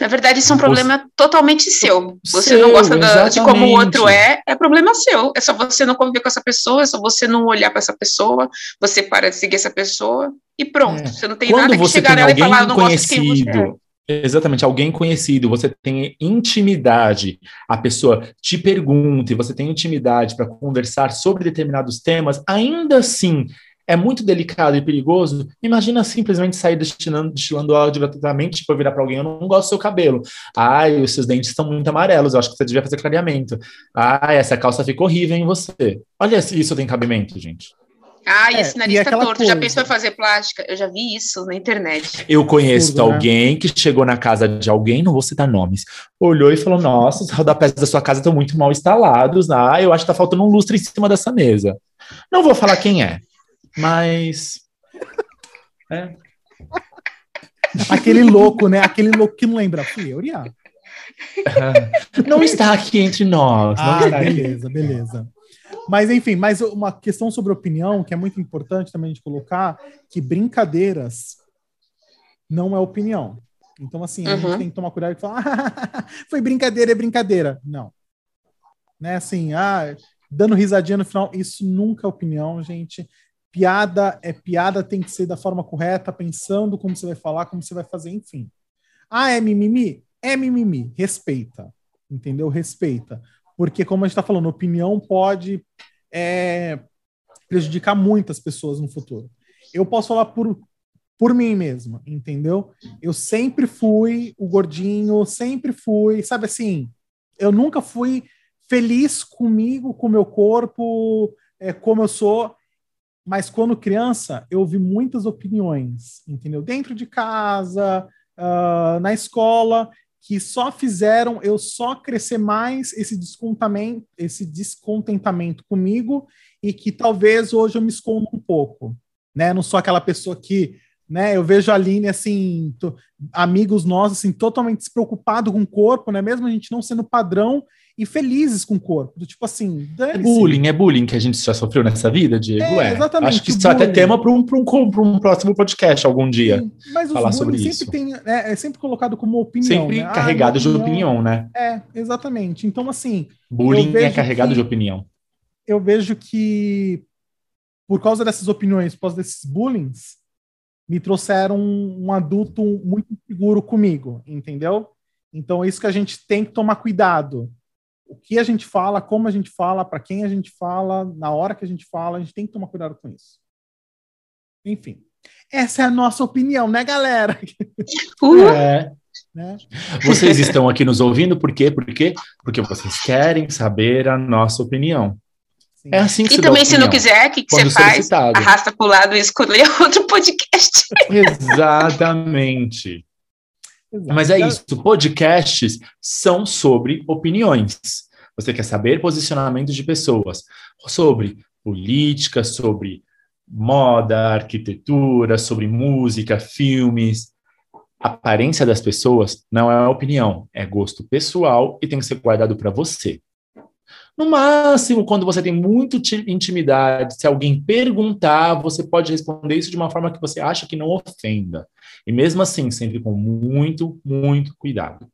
Na verdade, isso é um problema você... totalmente seu. Você seu, não gosta da, de como o outro é, é problema seu. É só você não conviver com essa pessoa, é só você não olhar para essa pessoa, você para de seguir essa pessoa e pronto. É. Você não tem
Quando
nada que chegar nela e falar, eu não
conhecido, gosto de quem você é. Exatamente, alguém conhecido, você tem intimidade, a pessoa te pergunta e você tem intimidade para conversar sobre determinados temas, ainda assim é muito delicado e perigoso. Imagina simplesmente sair destilando, destilando ódio gratuitamente, tipo, virar para alguém, eu não gosto do seu cabelo. Ai, os seus dentes estão muito amarelos, eu acho que você devia fazer clareamento. Ai, essa calça ficou horrível em você. Olha se isso tem cabimento, gente.
Ah, e é, esse nariz tá torto. Coisa. Já pensou em fazer plástica? Eu já vi isso na internet.
Eu conheço Tudo, né? alguém né? que chegou na casa de alguém, não vou citar nomes, olhou e falou: Nossa, os rodapés da sua casa estão muito mal instalados. Ah, eu acho que tá faltando um lustre em cima dessa mesa. Não vou falar quem é, mas.
É. Aquele louco, né? Aquele louco que não lembra. Fui eu, Uriah.
não está aqui entre nós.
Ah, beleza, beleza. Mas, enfim, mas uma questão sobre opinião, que é muito importante também de colocar, que brincadeiras não é opinião. Então, assim, a gente uhum. tem que tomar cuidado e falar, ah, (laughs) foi brincadeira, é brincadeira. Não. Né, assim, ah, dando risadinha no final, isso nunca é opinião, gente. Piada é piada, tem que ser da forma correta, pensando como você vai falar, como você vai fazer, enfim. Ah, é mimimi? É mimimi. Respeita. Entendeu? Respeita porque, como a gente está falando, opinião pode é, prejudicar muitas pessoas no futuro. Eu posso falar por, por mim mesma, entendeu? Eu sempre fui o gordinho, sempre fui, sabe assim, eu nunca fui feliz comigo, com o meu corpo, é, como eu sou, mas quando criança, eu ouvi muitas opiniões, entendeu? Dentro de casa, uh, na escola, que só fizeram eu só crescer mais esse descontamento, esse descontentamento comigo e que talvez hoje eu me esconda um pouco, né? Não sou aquela pessoa que, né? Eu vejo a Aline assim, amigos nossos assim totalmente despreocupado com o corpo, né? Mesmo a gente não sendo padrão e felizes com o corpo. Do tipo assim,
é bullying, é bullying que a gente já sofreu nessa vida, Diego. É, é. exatamente. Acho que isso é até tema para um, um, um próximo podcast algum dia. Sim,
mas falar sobre sempre isso. Tem, é, é, sempre colocado como opinião.
Sempre
né?
carregado ah, de opinião, né?
É, exatamente. Então, assim.
Bullying é carregado que, de opinião.
Eu vejo que, por causa dessas opiniões, por causa desses bullying, me trouxeram um, um adulto muito seguro comigo, entendeu? Então, é isso que a gente tem que tomar cuidado o que a gente fala, como a gente fala, para quem a gente fala, na hora que a gente fala, a gente tem que tomar cuidado com isso. Enfim, essa é a nossa opinião, né, galera? (laughs)
Uh. É. Né? Vocês estão aqui nos ouvindo por quê? Por quê? Porque vocês querem saber a nossa opinião.
Sim. É assim que E também, se não quiser, o que, que você faz? Arrasta para o lado e escolhe (laughs) outro podcast.
Exatamente. Mas é isso, podcasts são sobre opiniões. Você quer saber posicionamentos de pessoas sobre política, sobre moda, arquitetura, sobre música, filmes. A aparência das pessoas não é opinião, é gosto pessoal e tem que ser guardado para você. No máximo, quando você tem muito intimidade, se alguém perguntar, você pode responder isso de uma forma que você acha que não ofenda. E mesmo assim, sempre com muito, muito cuidado.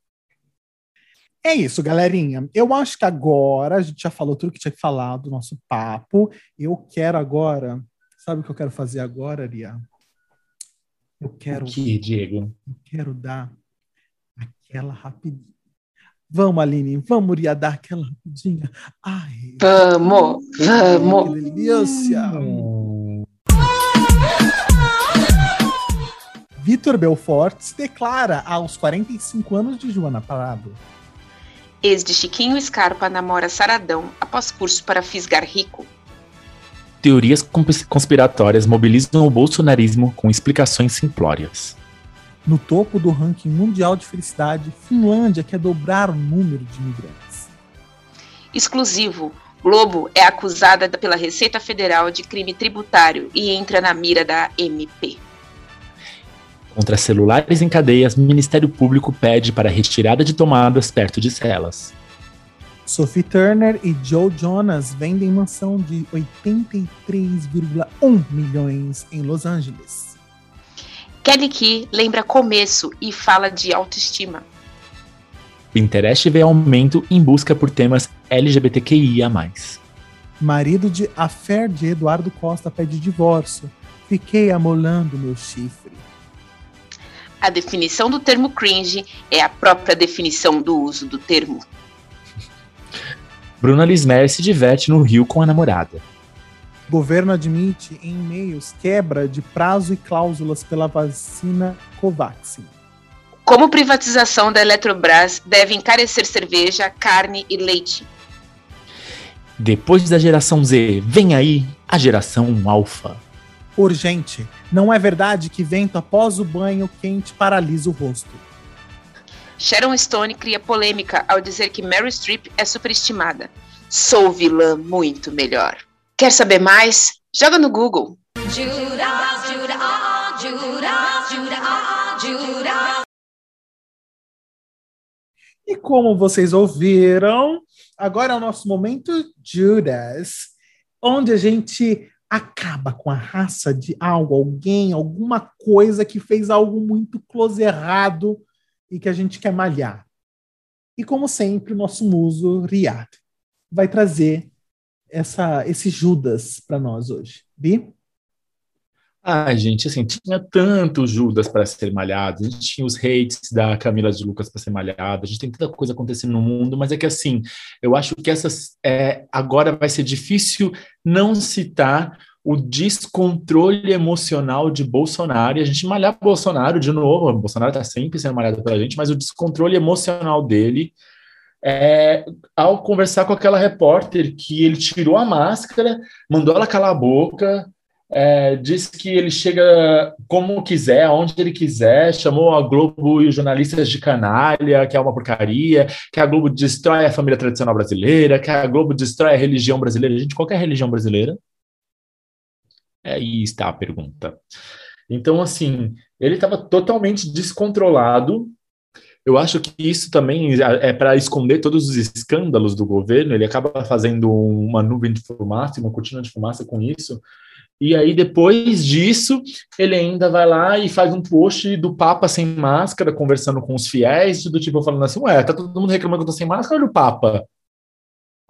É isso, galerinha. Eu acho que agora a gente já falou tudo que tinha que falar do nosso papo. Eu quero agora. Sabe o que eu quero fazer agora, Ria? Eu quero.
Que, Diego?
Eu quero dar aquela rapidinha. Vamos, Aline, vamos, Ria, dar aquela rapidinha. Ai,
vamos, vamos.
Que delícia. Vitor Belfort se declara aos 45 anos de Joana Parado.
Ex de Chiquinho Scarpa namora Saradão após curso para fisgar rico.
Teorias conspiratórias mobilizam o bolsonarismo com explicações simplórias.
No topo do ranking mundial de felicidade, Finlândia quer dobrar o número de imigrantes.
Exclusivo. Globo é acusada pela Receita Federal de crime tributário e entra na mira da MP.
Contra celulares em cadeias, o Ministério Público pede para retirada de tomadas perto de celas.
Sophie Turner e Joe Jonas vendem mansão de 83,1 milhões em Los Angeles.
Kelly Key lembra começo e fala de autoestima.
Pinterest vê aumento em busca por temas LGBTQIA+.
Marido de Affair de Eduardo Costa pede divórcio. Fiquei amolando meu chifre.
A definição do termo cringe é a própria definição do uso do termo.
Bruna Lismer se diverte no Rio com a namorada.
Governo admite em e-mails quebra de prazo e cláusulas pela vacina Covaxin.
Como privatização da Eletrobras deve encarecer cerveja, carne e leite.
Depois da geração Z, vem aí a geração Alpha.
Urgente. Não é verdade que vento após o banho quente paralisa o rosto.
Sharon Stone cria polêmica ao dizer que Mary Streep é superestimada. Sou vilã muito melhor. Quer saber mais? Joga no Google.
E como vocês ouviram, agora é o nosso momento Judas, onde a gente acaba com a raça de algo, alguém, alguma coisa que fez algo muito close errado e que a gente quer malhar. E como sempre, o nosso muso Riad vai trazer essa, esse Judas para nós hoje. Bi?
Ah, gente, assim, tinha tanto Judas para ser malhado, a gente tinha os hates da Camila de Lucas para ser malhado, a gente tem tanta coisa acontecendo no mundo, mas é que assim, eu acho que essas é, agora vai ser difícil não citar o descontrole emocional de Bolsonaro, e a gente malhar Bolsonaro de novo, Bolsonaro está sempre sendo malhado pela gente, mas o descontrole emocional dele, é, ao conversar com aquela repórter que ele tirou a máscara, mandou ela calar a boca, é, disse que ele chega como quiser, aonde ele quiser, chamou a Globo e os jornalistas de canalha, que é uma porcaria, que a Globo destrói a família tradicional brasileira, que a Globo destrói a religião brasileira. Gente, qualquer religião brasileira Aí está a pergunta. Então, assim, ele estava totalmente descontrolado. Eu acho que isso também é para esconder todos os escândalos do governo. Ele acaba fazendo uma nuvem de fumaça, uma cortina de fumaça com isso. E aí, depois disso, ele ainda vai lá e faz um post do Papa sem máscara, conversando com os fiéis, do tipo falando assim: Ué, tá todo mundo reclamando que eu tô sem máscara, olha o Papa.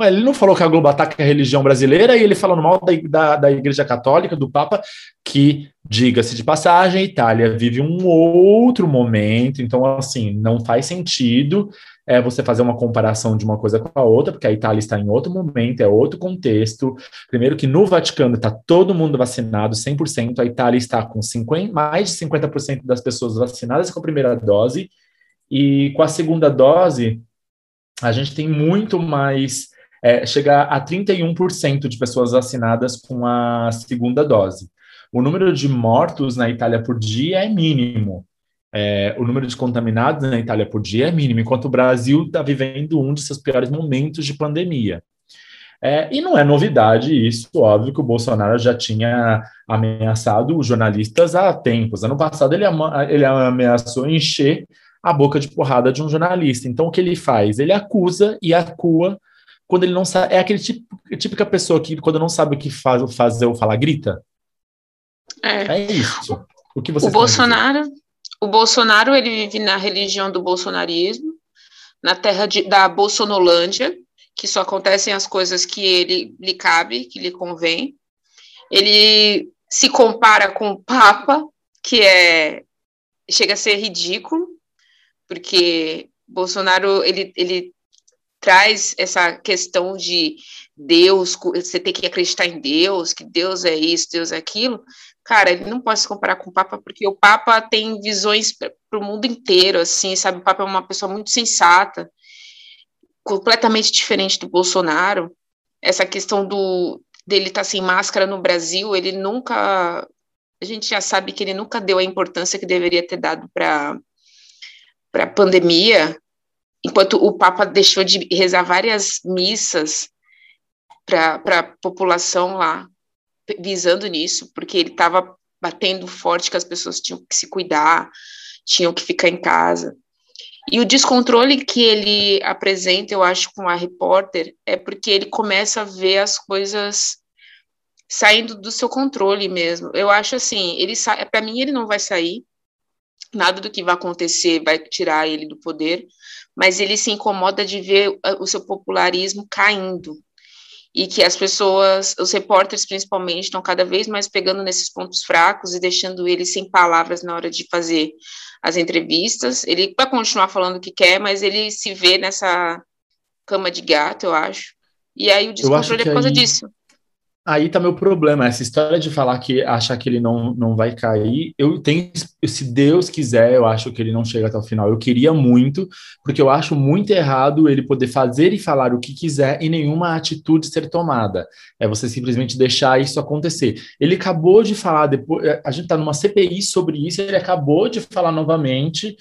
Ué, ele não falou que a Globo ataca a religião brasileira e ele falando mal da, da, da Igreja Católica, do Papa, que, diga-se de passagem, a Itália vive um outro momento, então, assim, não faz sentido é, você fazer uma comparação de uma coisa com a outra, porque a Itália está em outro momento, é outro contexto. Primeiro que no Vaticano está todo mundo vacinado, 100%, a Itália está com 50, mais de 50% das pessoas vacinadas com a primeira dose, e com a segunda dose, a gente tem muito mais é, chega a 31% de pessoas vacinadas com a segunda dose. O número de mortos na Itália por dia é mínimo. É, o número de contaminados na Itália por dia é mínimo, enquanto o Brasil está vivendo um de seus piores momentos de pandemia. É, e não é novidade isso, óbvio que o Bolsonaro já tinha ameaçado os jornalistas há tempos. Ano passado ele, ele ameaçou encher a boca de porrada de um jornalista. Então o que ele faz? Ele acusa e acua quando ele não sabe. É aquele tipo, típica pessoa que, quando não sabe o que faz, fazer ou falar, grita.
É,
é isso.
O que você O Bolsonaro, o Bolsonaro, ele vive na religião do bolsonarismo, na terra de, da Bolsonolândia, que só acontecem as coisas que ele lhe cabe, que lhe convém. Ele se compara com o Papa, que é chega a ser ridículo, porque Bolsonaro ele, ele traz essa questão de Deus, você tem que acreditar em Deus, que Deus é isso, Deus é aquilo. Cara, ele não pode se comparar com o Papa, porque o Papa tem visões para o mundo inteiro, assim, sabe? O Papa é uma pessoa muito sensata, completamente diferente do Bolsonaro. Essa questão do dele estar tá sem máscara no Brasil, ele nunca. A gente já sabe que ele nunca deu a importância que deveria ter dado para a pandemia, enquanto o Papa deixou de rezar várias missas para a população lá, visando nisso, porque ele estava batendo forte que as pessoas tinham que se cuidar, tinham que ficar em casa. E o descontrole que ele apresenta, eu acho, com a repórter, é porque ele começa a ver as coisas saindo do seu controle mesmo. Eu acho assim, ele para mim ele não vai sair, nada do que vai acontecer vai tirar ele do poder, mas ele se incomoda de ver o seu popularismo caindo e que as pessoas, os repórteres principalmente, estão cada vez mais pegando nesses pontos fracos e deixando ele sem palavras na hora de fazer as entrevistas. Ele vai continuar falando o que quer, mas ele se vê nessa cama de gato, eu acho. E aí o descontrole é por causa aí... disso.
Aí tá meu problema, essa história de falar que achar que ele não, não vai cair, eu tenho, se Deus quiser, eu acho que ele não chega até o final. Eu queria muito, porque eu acho muito errado ele poder fazer e falar o que quiser e nenhuma atitude ser tomada. É você simplesmente deixar isso acontecer. Ele acabou de falar, depois, a gente tá numa CPI sobre isso, ele acabou de falar novamente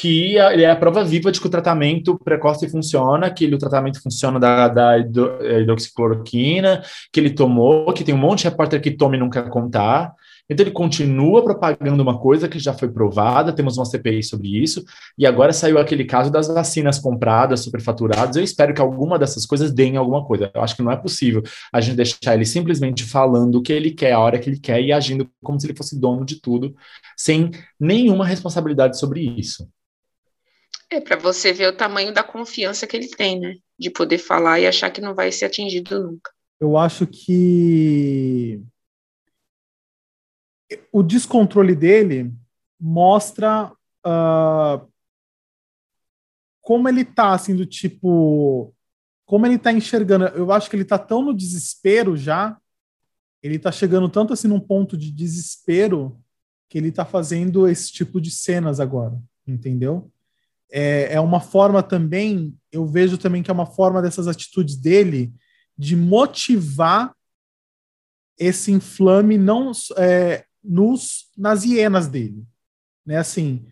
que ele é a prova viva de que o tratamento precoce funciona, que ele, o tratamento funciona da, da é, hidroxicloroquina, que ele tomou, que tem um monte de repórter que toma e nunca contar. Então ele continua propagando uma coisa que já foi provada, temos uma CPI sobre isso, e agora saiu aquele caso das vacinas compradas, superfaturadas. Eu espero que alguma dessas coisas deem alguma coisa. Eu acho que não é possível a gente deixar ele simplesmente falando o que ele quer, a hora que ele quer, e agindo como se ele fosse dono de tudo, sem nenhuma responsabilidade sobre isso.
É para você ver o tamanho da confiança que ele tem, né? De poder falar e achar que não vai ser atingido nunca.
Eu acho que o descontrole dele mostra uh, como ele tá, assim, do tipo. Como ele tá enxergando. Eu acho que ele tá tão no desespero já. Ele tá chegando tanto assim num ponto de desespero que ele tá fazendo esse tipo de cenas agora, entendeu? É, é uma forma também, eu vejo também que é uma forma dessas atitudes dele de motivar esse inflame não é, nos nas hienas dele, né? Assim,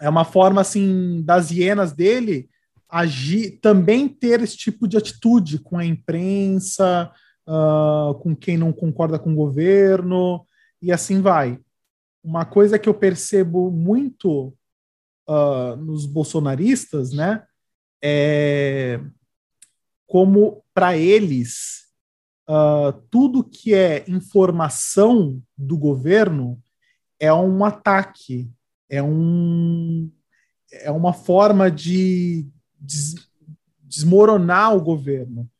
é uma forma assim das hienas dele agir, também ter esse tipo de atitude com a imprensa, uh, com quem não concorda com o governo e assim vai. Uma coisa que eu percebo muito uh, nos bolsonaristas, né? É, como para eles uh, tudo que é informação do governo é um ataque, é um é uma forma de des, desmoronar o governo.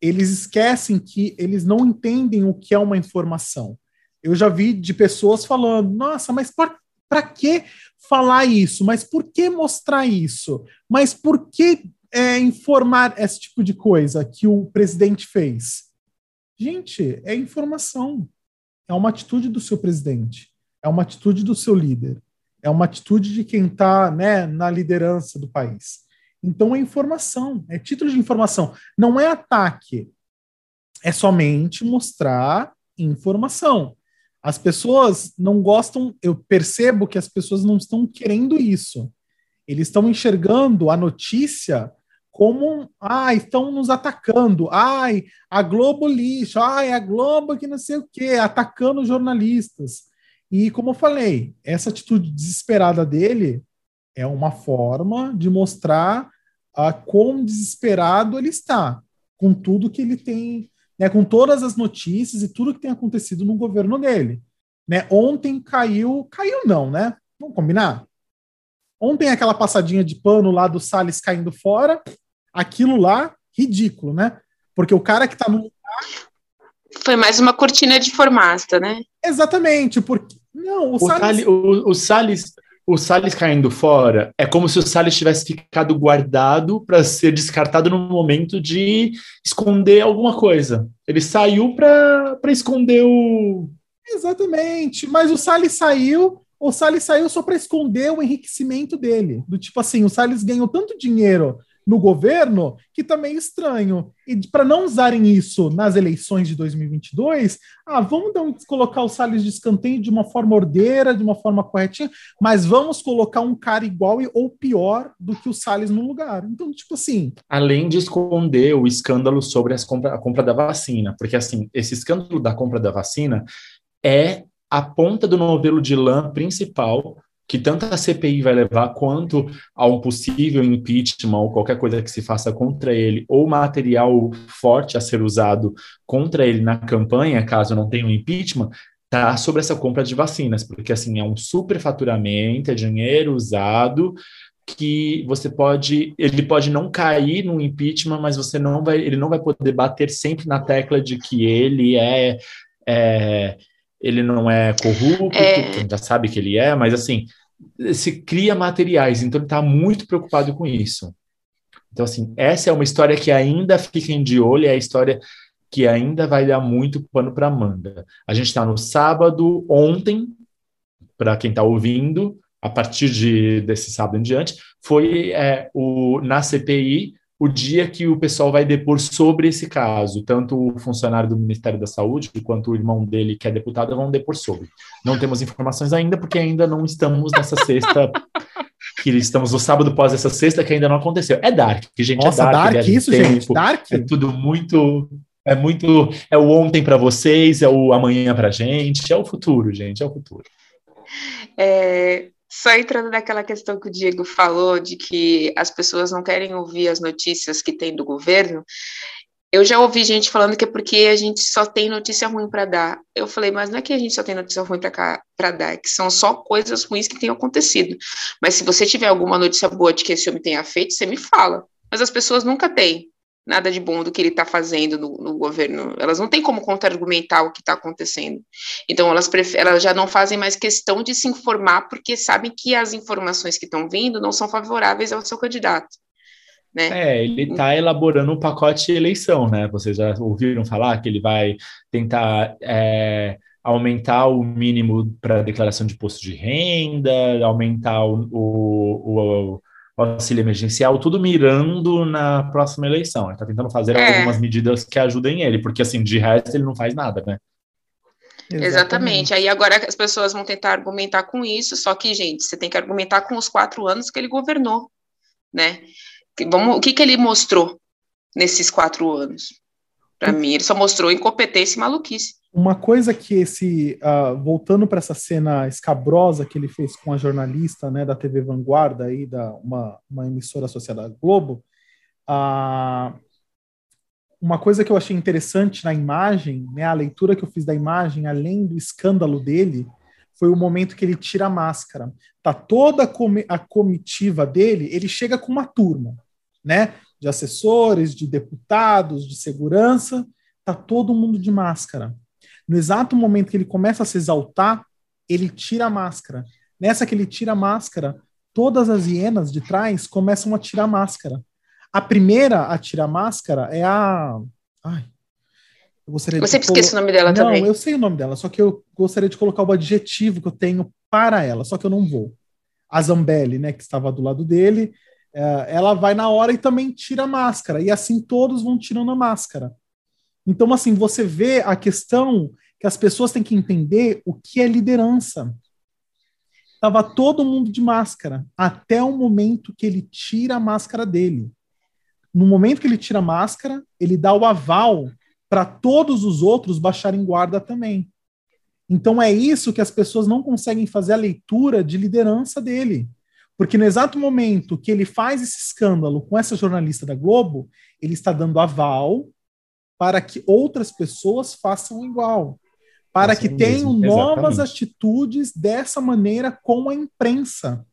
Eles esquecem que eles não entendem o que é uma informação. Eu já vi de pessoas falando: nossa, mas para que falar isso? Mas por que mostrar isso? Mas por que é, informar esse tipo de coisa que o presidente fez? Gente, é informação. É uma atitude do seu presidente. É uma atitude do seu líder. É uma atitude de quem está né, na liderança do país. Então é informação, é título de informação. Não é ataque. É somente mostrar informação. As pessoas não gostam, eu percebo que as pessoas não estão querendo isso. Eles estão enxergando a notícia como, ah, estão nos atacando, ai, a Globo lixo, ai, a Globo que não sei o quê, atacando jornalistas. E como eu falei, essa atitude desesperada dele é uma forma de mostrar a quão desesperado ele está com tudo que ele tem né, com todas as notícias e tudo que tem acontecido no governo dele. Né? Ontem caiu, caiu não, né? Vamos combinar? Ontem aquela passadinha de pano lá do Salles caindo fora, aquilo lá, ridículo, né? Porque o cara que tá no
Foi mais uma cortina de formasta, né?
Exatamente, porque
Não, o, o Salles... Salles... O, o Salles o Salles caindo fora é como se o Salles tivesse ficado guardado para ser descartado no momento de esconder alguma coisa. Ele saiu para esconder o.
Exatamente, mas o Salles saiu. O Salles saiu só para esconder o enriquecimento dele. Do tipo assim, o Salles ganhou tanto dinheiro no governo, que tá meio estranho. E para não usarem isso nas eleições de 2022, ah, vamos um, colocar o Salles de escanteio de uma forma ordeira, de uma forma corretinha, mas vamos colocar um cara igual ou pior do que o Salles no lugar. Então, tipo assim.
Além de esconder o escândalo sobre compra, a compra da vacina, porque assim, esse escândalo da compra da vacina é a ponta do novelo de lã principal que tanto a CPI vai levar quanto a um possível impeachment ou qualquer coisa que se faça contra ele, ou material forte a ser usado contra ele na campanha, caso não tenha um impeachment, tá sobre essa compra de vacinas, porque assim é um superfaturamento, é dinheiro usado que você pode, ele pode não cair no impeachment, mas você não vai, ele não vai poder bater sempre na tecla de que ele é, é ele não é corrupto, é... a gente já sabe que ele é, mas assim, se cria materiais, então ele está muito preocupado com isso. Então, assim, essa é uma história que ainda fiquem de olho, é a história que ainda vai dar muito pano para manga. A gente está no sábado, ontem, para quem está ouvindo, a partir de, desse sábado em diante, foi é, o, na CPI o dia que o pessoal vai depor sobre esse caso. Tanto o funcionário do Ministério da Saúde quanto o irmão dele, que é deputado, vão depor sobre. Não temos informações ainda, porque ainda não estamos nessa sexta. (laughs) que estamos no sábado pós essa sexta, que ainda não aconteceu. É Dark, gente.
É Nossa,
é
Dark, dark isso, tempo, gente. Dark.
É tudo muito. É muito. É o ontem para vocês, é o amanhã para gente, é o futuro, gente, é o futuro.
É, só entrando naquela questão que o Diego falou, de que as pessoas não querem ouvir as notícias que tem do governo, eu já ouvi gente falando que é porque a gente só tem notícia ruim para dar. Eu falei, mas não é que a gente só tem notícia ruim para dar, é que são só coisas ruins que têm acontecido. Mas se você tiver alguma notícia boa de que esse homem tenha feito, você me fala. Mas as pessoas nunca têm nada de bom do que ele está fazendo no, no, governo. Elas não têm como contra-argumentar o que está acontecendo. Então, elas, elas já não fazem mais questão de se informar, porque sabem que as informações que estão vindo não são favoráveis ao seu candidato. Né?
É, ele está elaborando um pacote de eleição, né? Vocês já ouviram falar que ele vai tentar é, aumentar o mínimo para declaração de imposto de renda, aumentar o, o, o o auxílio emergencial, tudo mirando na próxima eleição. Ele está tentando fazer é. algumas medidas que ajudem ele, porque assim, de resto ele não faz nada, né?
Exatamente. Exatamente. Aí agora as pessoas vão tentar argumentar com isso, só que, gente, você tem que argumentar com os quatro anos que ele governou, né? Vamos, o que, que ele mostrou nesses quatro anos? Para mim, ele só mostrou incompetência e maluquice.
Uma coisa que esse, uh, voltando para essa cena escabrosa que ele fez com a jornalista né, da TV Vanguarda, aí, da, uma, uma emissora associada à Globo, uh, uma coisa que eu achei interessante na imagem, né, a leitura que eu fiz da imagem, além do escândalo dele, foi o momento que ele tira a máscara. Tá toda a, com a comitiva dele, ele chega com uma turma, né, de assessores, de deputados, de segurança, tá todo mundo de máscara. No exato momento que ele começa a se exaltar, ele tira a máscara. Nessa que ele tira a máscara, todas as hienas de trás começam a tirar a máscara. A primeira a tirar a máscara é a. Ai.
Eu gostaria sempre colo... esqueço o nome dela
não,
também.
Não, eu sei o nome dela, só que eu gostaria de colocar o adjetivo que eu tenho para ela, só que eu não vou. A Zambelli, né, que estava do lado dele, é, ela vai na hora e também tira a máscara. E assim todos vão tirando a máscara. Então, assim, você vê a questão que as pessoas têm que entender o que é liderança. Estava todo mundo de máscara, até o momento que ele tira a máscara dele. No momento que ele tira a máscara, ele dá o aval para todos os outros baixarem guarda também. Então é isso que as pessoas não conseguem fazer a leitura de liderança dele. Porque no exato momento que ele faz esse escândalo com essa jornalista da Globo, ele está dando aval para que outras pessoas façam igual, para assim que tenham mesmo. novas Exatamente. atitudes dessa maneira com a imprensa.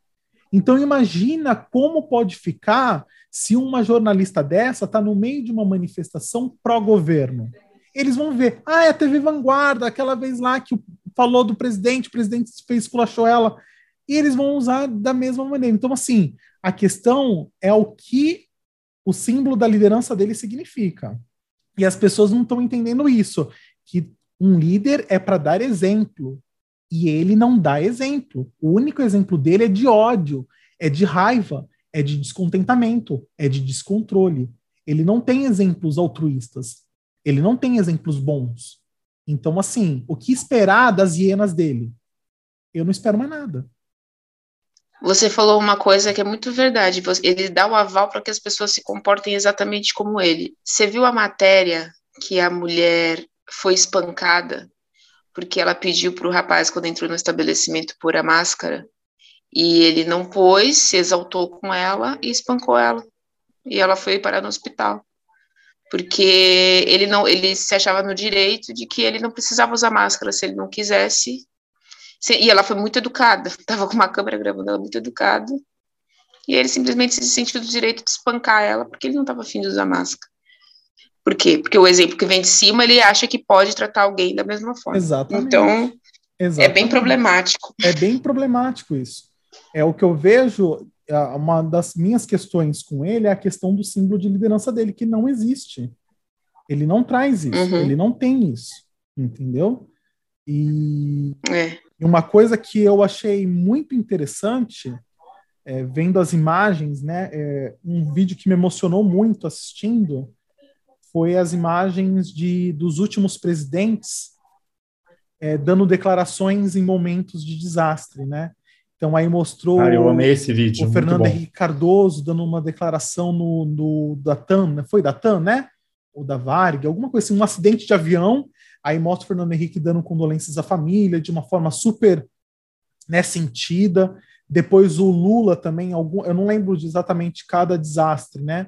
Então imagina como pode ficar se uma jornalista dessa está no meio de uma manifestação pró-governo. Eles vão ver, ah, é a TV Vanguarda, aquela vez lá que falou do presidente, o presidente fez esculachou ela, e eles vão usar da mesma maneira. Então, assim, a questão é o que o símbolo da liderança dele significa. E as pessoas não estão entendendo isso, que um líder é para dar exemplo, e ele não dá exemplo. O único exemplo dele é de ódio, é de raiva, é de descontentamento, é de descontrole. Ele não tem exemplos altruístas. Ele não tem exemplos bons. Então, assim, o que esperar das hienas dele? Eu não espero mais nada.
Você falou uma coisa que é muito verdade. Ele dá o aval para que as pessoas se comportem exatamente como ele. Você viu a matéria que a mulher foi espancada porque ela pediu para o rapaz, quando entrou no estabelecimento, pôr a máscara? E ele não pôs, se exaltou com ela e espancou ela. E ela foi parar no hospital porque ele não ele se achava no direito de que ele não precisava usar máscara se ele não quisesse. E ela foi muito educada, (laughs) estava com uma câmera gravando ela muito educada. E ele simplesmente se sentiu do direito de espancar ela porque ele não estava afim de usar máscara. Por quê? Porque o exemplo que vem de cima, ele acha que pode tratar alguém da mesma forma.
Exatamente.
Então,
Exatamente.
é bem problemático.
É bem problemático isso. É o que eu vejo uma das minhas questões com ele é a questão do símbolo de liderança dele, que não existe. Ele não traz isso, uhum. ele não tem isso, entendeu? E é. Uma coisa que eu achei muito interessante, é, vendo as imagens, né, é, um vídeo que me emocionou muito assistindo, foi as imagens de, dos últimos presidentes é, dando declarações em momentos de desastre, né? Então aí mostrou
Cara, eu amei esse vídeo,
o Fernando Henrique Cardoso dando uma declaração no, no da TAM, né? foi da TAM, né? Ou da Varg, alguma coisa assim, um acidente de avião. Aí mostra o Fernando Henrique dando condolências à família de uma forma super né, sentida. Depois o Lula também, algum, eu não lembro de exatamente cada desastre, né?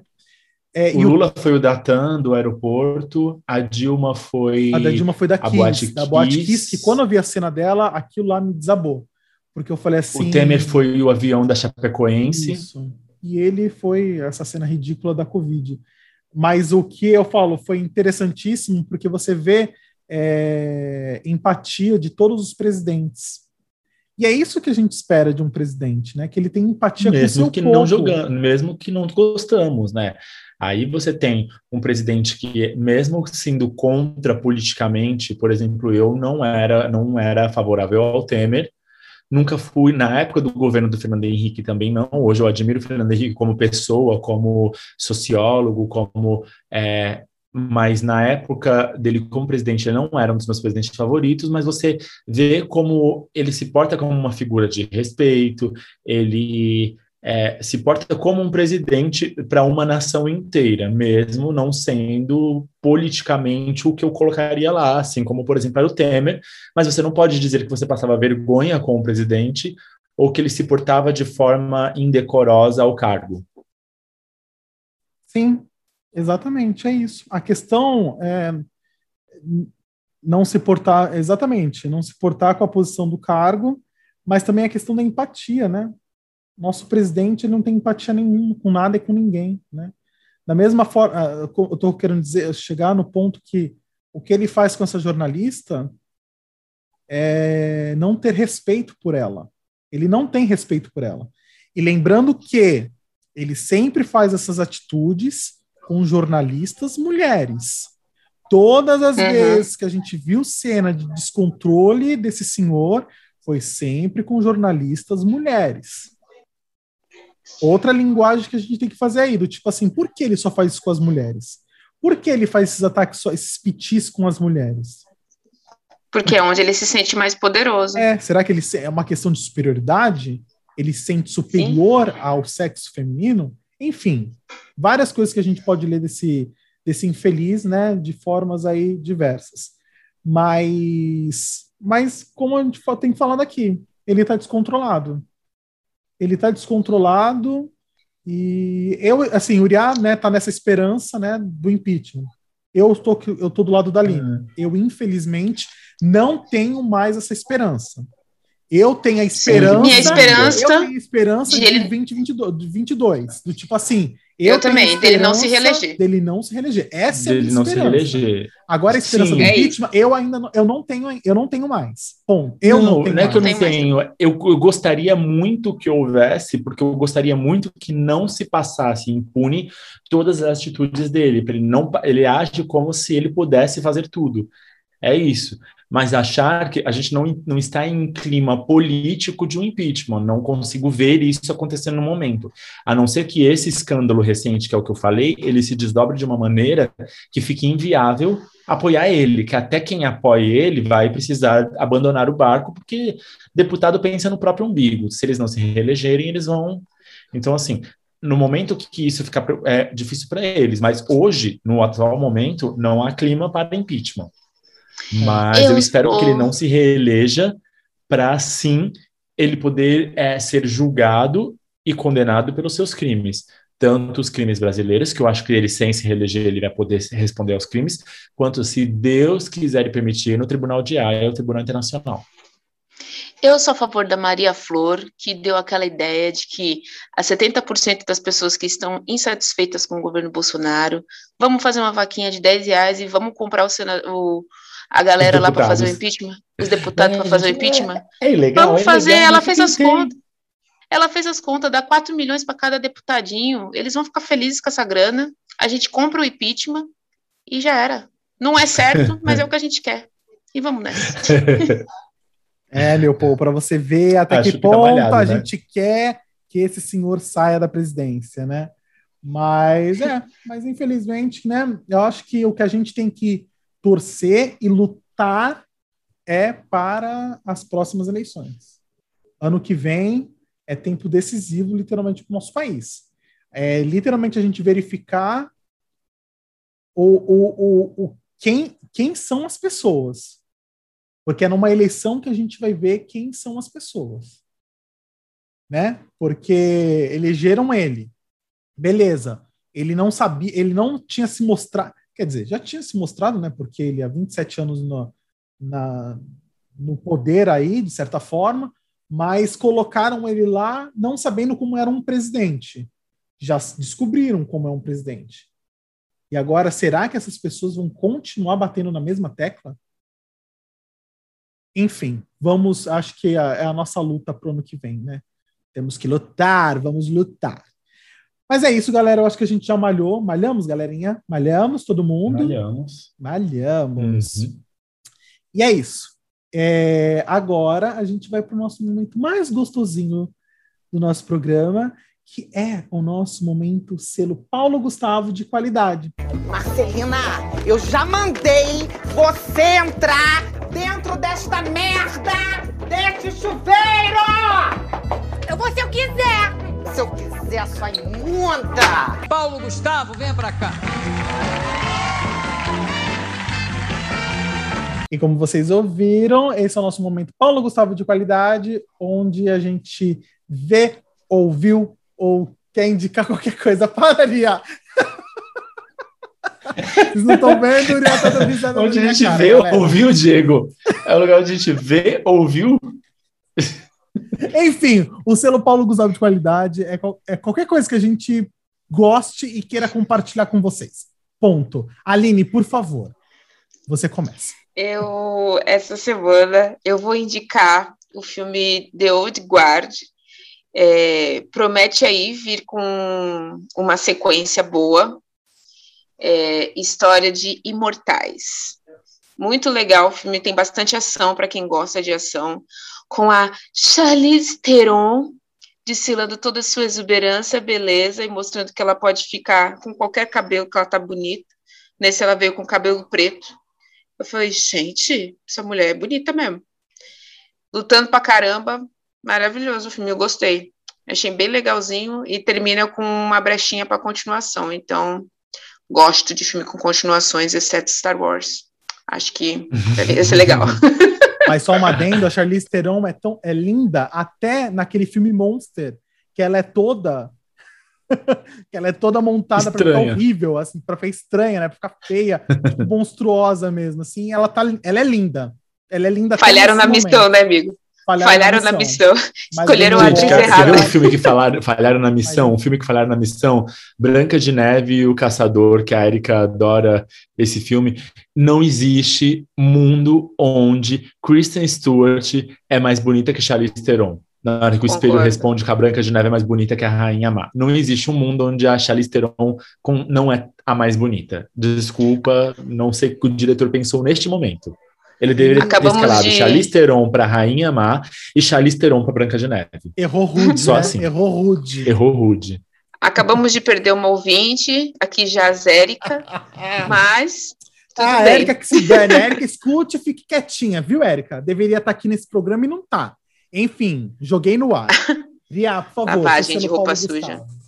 É, o Lula o... foi o da TAM, do aeroporto, a Dilma foi.
A da Dilma foi da Kiss, da Boate Kiss, que quando eu vi a cena dela, aquilo lá me desabou porque eu falei assim.
O Temer foi o avião da Chapecoense. Isso.
E ele foi essa cena ridícula da Covid. Mas o que eu falo foi interessantíssimo, porque você vê é, empatia de todos os presidentes. E é isso que a gente espera de um presidente, né? Que ele tem empatia
mesmo
com o seu
que
povo.
não jogando, mesmo que não gostamos, né? Aí você tem um presidente que, mesmo sendo contra politicamente, por exemplo, eu não era não era favorável ao Temer, Nunca fui, na época do governo do Fernando Henrique também não. Hoje eu admiro o Fernando Henrique como pessoa, como sociólogo, como. É, mas na época dele como presidente, ele não era um dos meus presidentes favoritos, mas você vê como ele se porta como uma figura de respeito, ele é, se porta como um presidente para uma nação inteira, mesmo não sendo politicamente o que eu colocaria lá, assim como, por exemplo, era o Temer, mas você não pode dizer que você passava vergonha com o presidente ou que ele se portava de forma indecorosa ao cargo.
Sim, exatamente, é isso. A questão é não se portar, exatamente, não se portar com a posição do cargo, mas também a questão da empatia, né? nosso presidente não tem empatia nenhuma com nada e com ninguém, né? Da mesma forma, ah, eu estou querendo dizer, chegar no ponto que o que ele faz com essa jornalista é não ter respeito por ela. Ele não tem respeito por ela. E lembrando que ele sempre faz essas atitudes com jornalistas mulheres. Todas as uhum. vezes que a gente viu cena de descontrole desse senhor, foi sempre com jornalistas mulheres. Outra linguagem que a gente tem que fazer aí, do tipo assim, por que ele só faz isso com as mulheres? Por que ele faz esses ataques, só, esses pitis com as mulheres?
Porque é onde ele se sente mais poderoso.
É, será que ele é uma questão de superioridade? Ele se sente superior Sim. ao sexo feminino? Enfim, várias coisas que a gente pode ler desse, desse infeliz, né, de formas aí diversas. Mas, mas como a gente tem falado aqui, ele está descontrolado ele está descontrolado e eu, assim, o Uriah, né, tá nessa esperança, né, do impeachment. Eu estou eu tô do lado da linha. Uhum. Eu infelizmente não tenho mais essa esperança. Eu tenho a esperança. Sim,
minha esperança. Eu
tenho a esperança de, ele... 2022, de 22, do tipo assim,
Eu, eu também, dele não se reeleger.
Dele não se reeleger. Essa dele é a
não esperança. se reeleger.
Agora a esperança Sim, do é impeachment, eu ainda não, eu não tenho, eu não tenho mais. Bom, eu não, não tenho
não
é
que eu não tenho. Eu, eu, gostaria muito que houvesse, porque eu gostaria muito que não se passasse impune todas as atitudes dele. Ele não, ele age como se ele pudesse fazer tudo. É isso mas achar que a gente não, não está em clima político de um impeachment, não consigo ver isso acontecendo no momento. A não ser que esse escândalo recente, que é o que eu falei, ele se desdobre de uma maneira que fique inviável apoiar ele, que até quem apoie ele vai precisar abandonar o barco, porque deputado pensa no próprio umbigo. Se eles não se reelegerem, eles vão. Então, assim, no momento que isso fica é, difícil para eles, mas hoje, no atual momento, não há clima para impeachment. Mas eu, eu espero que ele não se reeleja para sim ele poder é, ser julgado e condenado pelos seus crimes. Tanto os crimes brasileiros, que eu acho que ele, sem se reeleger, ele vai poder responder aos crimes, quanto, se Deus quiser permitir, no Tribunal de Haia, o Tribunal Internacional.
Eu sou a favor da Maria Flor, que deu aquela ideia de que a 70% das pessoas que estão insatisfeitas com o governo Bolsonaro, vamos fazer uma vaquinha de 10 reais e vamos comprar o, o, a galera lá para fazer o impeachment, os deputados é, para fazer o impeachment.
É, é ilegal.
Vamos
é
fazer,
ilegal,
ela fez as contas. Ela fez as contas, dá 4 milhões para cada deputadinho. Eles vão ficar felizes com essa grana. A gente compra o impeachment e já era. Não é certo, (laughs) mas é o que a gente quer. E vamos nessa. (laughs)
É, meu povo, para você ver até Acho que, ponto tá malhado, a né? gente quer que esse senhor saia da presidência, né? Mas é, mas infelizmente, né? Eu acho que o que a gente tem que torcer e lutar é para as próximas eleições. Ano que vem é tempo decisivo, literalmente, para o nosso país. É literalmente a gente verificar o, o, o, o quem, quem são as pessoas. Porque é numa eleição que a gente vai ver quem são as pessoas. Né? Porque elegeram ele. Beleza. Ele não sabia, ele não tinha se mostrado Quer dizer, já tinha se mostrado, né? Porque ele há 27 anos no, na, no poder aí, de certa forma, mas colocaram ele lá não sabendo como era um presidente. Já descobriram como é um presidente. E agora, será que essas pessoas vão continuar batendo na mesma tecla? Enfim, vamos, acho que é, é a nossa luta para o ano que vem, né? Temos que lutar, vamos lutar. Mas é isso, galera. Eu acho que a gente já malhou. Malhamos, galerinha? Malhamos, todo mundo?
Malhamos.
Malhamos. Uhum. E é isso. É, agora a gente vai para o nosso momento mais gostosinho do nosso programa, que é o nosso momento selo Paulo Gustavo de qualidade.
Marcelina, eu já mandei você entrar dentro desta merda, deste chuveiro!
Eu vou se eu quiser!
Se eu quiser, sua imunda!
Paulo Gustavo, venha pra cá.
E como vocês ouviram, esse é o nosso momento Paulo Gustavo de qualidade, onde a gente vê, ouviu ou quer indicar qualquer coisa para Lia. Vocês não estão vendo, o Lia tá dando
Onde a gente cara, vê, galera. ouviu, Diego. É o lugar onde a gente vê, ouviu.
Enfim, o selo Paulo Gustavo de qualidade é, é qualquer coisa que a gente goste e queira compartilhar com vocês. Ponto. Aline, por favor, você começa.
Eu, essa semana, eu vou indicar o filme The Old Guard. É, promete aí vir com uma sequência boa. É, história de imortais. Muito legal, o filme tem bastante ação para quem gosta de ação com a Charlize Theron desfilando toda a sua exuberância, beleza, e mostrando que ela pode ficar com qualquer cabelo que ela tá bonita. Nesse ela veio com cabelo preto. Eu falei, gente, essa mulher é bonita mesmo. Lutando pra caramba, maravilhoso o filme, eu gostei. Achei bem legalzinho e termina com uma brechinha para continuação. Então, gosto de filme com continuações, exceto Star Wars. Acho que (laughs) vai ser legal. (laughs)
Mas só uma adendo, a Charlize Theron é, tão, é linda até naquele filme Monster, que ela é toda (laughs) que ela é toda montada para ficar horrível, assim, para ficar estranha, né, para ficar feia, tipo, (laughs) monstruosa mesmo, assim, ela tá ela é linda. Ela é linda
Falharam na momento. missão, né, amigo? Falharam, falharam na missão. missão. Escolheram a atriz
errada. Você viu um filme que falaram, falharam na missão? Um filme que falaram na missão? Branca de Neve e o Caçador, que a Erika adora esse filme. Não existe mundo onde Kristen Stewart é mais bonita que Charlize Theron. Na hora que o espelho responde que a Branca de Neve é mais bonita que a Rainha Má. Não existe um mundo onde a Charlize Theron com, não é a mais bonita. Desculpa, não sei o que o diretor pensou neste momento. Ele deveria Acabamos ter escalado de... Charlize Theron para Rainha Má e Charlize Theron para Branca de Neve.
Errou rude, Só né? assim. Errou rude.
Errou rude.
Acabamos de perder uma ouvinte, aqui já a Érica, (laughs) mas
tudo ah, a Érica que se dane. Érica, escute e fique quietinha, viu, Érica? Deveria estar aqui nesse programa e não tá. Enfim, joguei no ar. Via, por favor.
Lavagem de roupa suja.
Gustavo.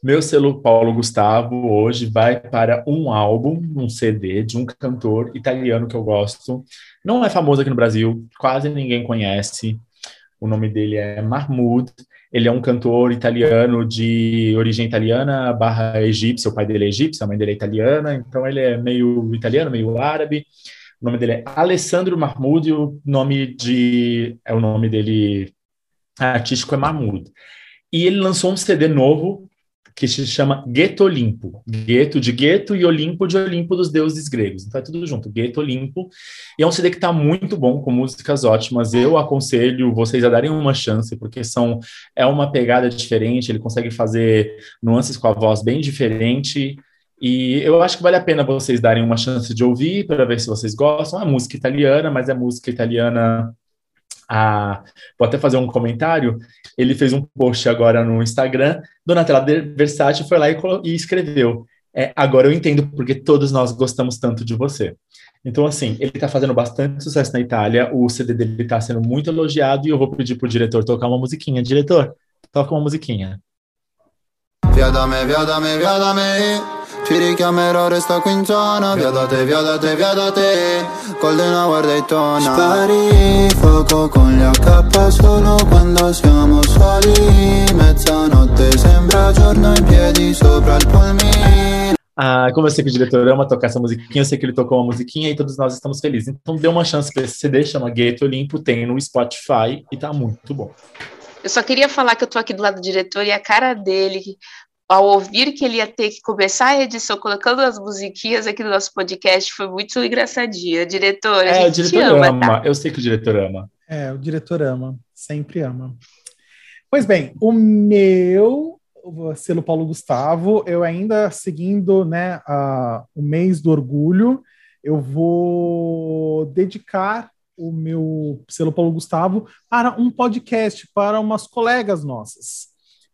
Meu selo Paulo Gustavo hoje vai para um álbum, um CD de um cantor italiano que eu gosto. Não é famoso aqui no Brasil, quase ninguém conhece. O nome dele é Mahmoud. Ele é um cantor italiano de origem italiana barra egípcia. O pai dele é egípcio, a mãe dele é italiana, então ele é meio italiano, meio árabe. O nome dele é Alessandro Mahmoud e o nome de é o nome dele artístico é Mahmoud. E ele lançou um CD novo que se chama Gueto Olimpo. Gueto de gueto e Olimpo de Olimpo dos deuses gregos. Então é tudo junto, Gueto Olimpo. E é um CD que está muito bom, com músicas ótimas. Eu aconselho vocês a darem uma chance, porque são é uma pegada diferente, ele consegue fazer nuances com a voz bem diferente. E eu acho que vale a pena vocês darem uma chance de ouvir para ver se vocês gostam. É música italiana, mas é música italiana. Ah, vou até fazer um comentário. Ele fez um post agora no Instagram. Donatella Versace foi lá e, e escreveu: é, Agora eu entendo porque todos nós gostamos tanto de você. Então, assim, ele está fazendo bastante sucesso na Itália. O CD dele está sendo muito elogiado. E eu vou pedir para o diretor tocar uma musiquinha. Diretor, toca uma musiquinha. Via da me, Ci richiamerò, resta qui in zona. Via da te, via da te, via da te. Golden Hour Daytona Spari fuoco con gli AK solo quando siamo soli. Mezzanotte sembra giorno in piedi sopra il polmino ah, como eu sei que o diretor ama tocar essa musiquinha, eu sei que ele tocou uma musiquinha e todos nós estamos felizes. Então dê uma chance para esse CD, chama Gueto Olimpo, tem no Spotify e tá muito bom.
Eu só queria falar que eu tô aqui do lado do diretor e a cara dele, ao ouvir que ele ia ter que começar a edição colocando as musiquinhas aqui no nosso podcast, foi muito engraçadinha. Diretor,
é, o diretor ama, ama. Tá? Eu sei que o diretor ama.
É, o diretor ama, sempre ama. Pois bem, o meu o selo Paulo Gustavo, eu ainda seguindo né, a, o mês do orgulho, eu vou dedicar o meu selo Paulo Gustavo para um podcast, para umas colegas nossas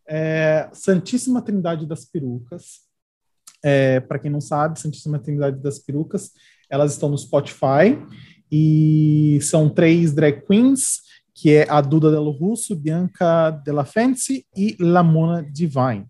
é, Santíssima Trindade das Perucas. É, Para quem não sabe, Santíssima Trindade das Perucas, elas estão no Spotify e são três drag queens, que é a Duda Delo Russo, Bianca Della Fancy e Lamona Divine.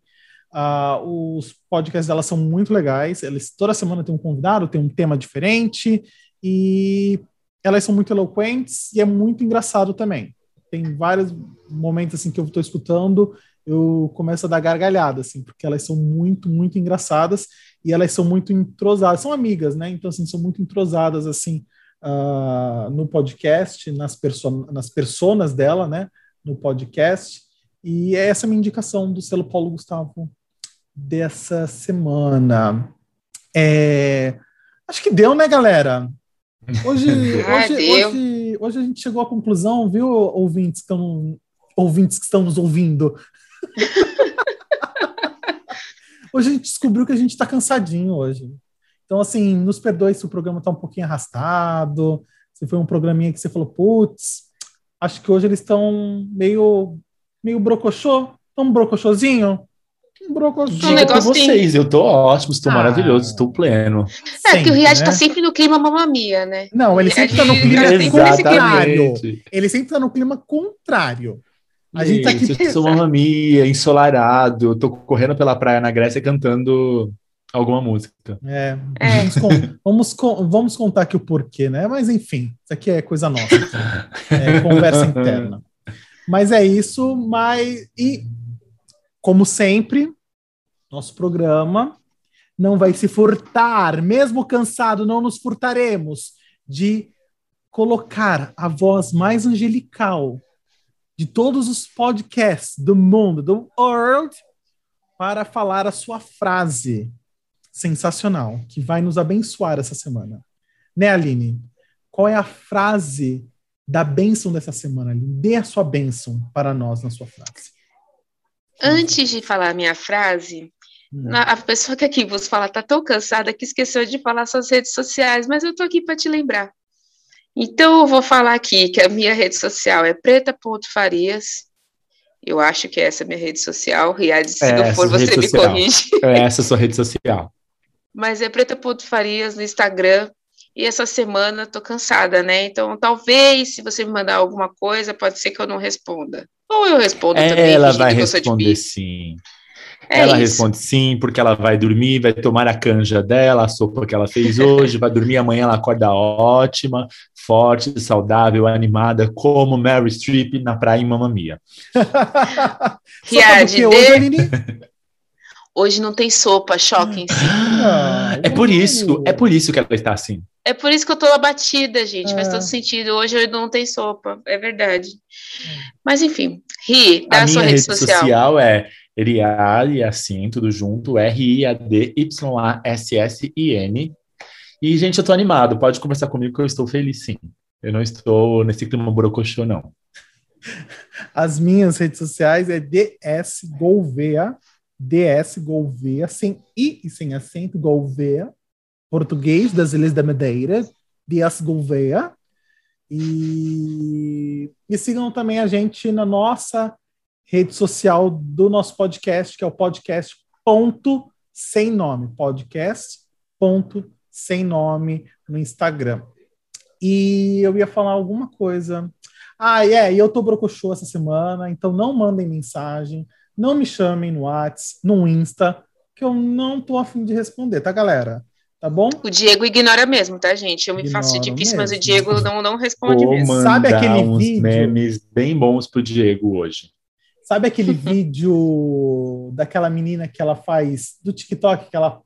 Uh, os podcasts delas são muito legais, eles toda semana tem um convidado, tem um tema diferente e elas são muito eloquentes e é muito engraçado também. Tem vários momentos assim que eu estou escutando eu começo a dar gargalhada, assim, porque elas são muito, muito engraçadas e elas são muito entrosadas, são amigas, né? Então, assim, são muito entrosadas, assim, uh, no podcast, nas, perso nas personas dela, né? No podcast. E é essa a minha indicação do selo Paulo Gustavo dessa semana. É... Acho que deu, né, galera? Hoje, (laughs) hoje, hoje, hoje a gente chegou à conclusão, viu, ouvintes que estão, ouvintes que estão nos ouvindo, (laughs) hoje a gente descobriu que a gente está cansadinho hoje. Então, assim, nos perdoe se o programa está um pouquinho arrastado, se foi um programinha que você falou, putz, acho que hoje eles estão meio, meio brocochô, um brocochôzinho. Um brocochô.
Diga pra vocês, eu tô ótimo, estou ah. maravilhoso, estou pleno.
É, sempre, que o Riad né? tá sempre no clima mamamia, né?
Não, ele sempre está (laughs) no clima contrário. Ele sempre está no clima contrário.
A gente tá aqui. Eu sou uma (laughs) mamia, ensolarado, tô correndo pela praia na Grécia cantando alguma música.
É, é. Vamos, vamos, vamos, contar aqui o porquê, né? Mas enfim, isso aqui é coisa nossa. É conversa interna. Mas é isso, mas. E, como sempre, nosso programa não vai se furtar, mesmo cansado, não nos furtaremos de colocar a voz mais angelical de todos os podcasts do mundo, do world, para falar a sua frase sensacional, que vai nos abençoar essa semana. Né, Aline? Qual é a frase da bênção dessa semana, Aline? Dê a sua bênção para nós na sua frase.
Antes de falar a minha frase, hum. a pessoa que aqui vos fala está tão cansada que esqueceu de falar suas redes sociais, mas eu estou aqui para te lembrar. Então, eu vou falar aqui que a minha rede social é preta.farias. Eu acho que essa é a minha rede social. E aí, se é não for, você me corrige.
É essa a sua rede social. (laughs)
Mas é preta.farias no Instagram. E essa semana tô cansada, né? Então, talvez, se você me mandar alguma coisa, pode ser que eu não responda. Ou eu respondo
é,
também.
Ela vai responder sim. É ela isso. responde sim, porque ela vai dormir, vai tomar a canja dela, a sopa que ela fez hoje, vai dormir amanhã, ela acorda ótima, forte, saudável, animada, como Mary Streep na praia em Mamamia.
Riad, (laughs) de... hoje, (laughs) hoje não tem sopa, choque em si.
Ah, é por isso, é por isso que ela está assim.
É por isso que eu tô abatida, gente. Faz todo é. sentido. Hoje não tem sopa, é verdade. Mas enfim, Ri, dá a, a sua rede, rede social.
social é Riad, assim, tudo junto, R-I-A-D-Y-A-S-S-I-N. E, gente, eu tô animado. Pode conversar comigo que eu estou feliz, sim. Eu não estou nesse clima brocochô, não.
As minhas redes sociais é DS Gouveia, DS Gouveia, sem I e sem acento, Gouveia, português das Ilhas da Madeira, DS Gouveia. E, e sigam também a gente na nossa rede social do nosso podcast, que é o podcast ponto sem nome, podcast ponto sem nome no Instagram. E eu ia falar alguma coisa. Ah, é, e eu tô brocochô essa semana, então não mandem mensagem, não me chamem no Whats, no Insta, que eu não tô afim de responder, tá, galera? Tá bom?
O Diego ignora mesmo, tá, gente? Eu me Ignoro faço difícil, mesmo. mas o Diego não, não responde Vou mesmo.
Sabe aquele uns vídeo? memes bem bons pro Diego hoje.
Sabe aquele (laughs) vídeo daquela menina que ela faz do TikTok, que ela,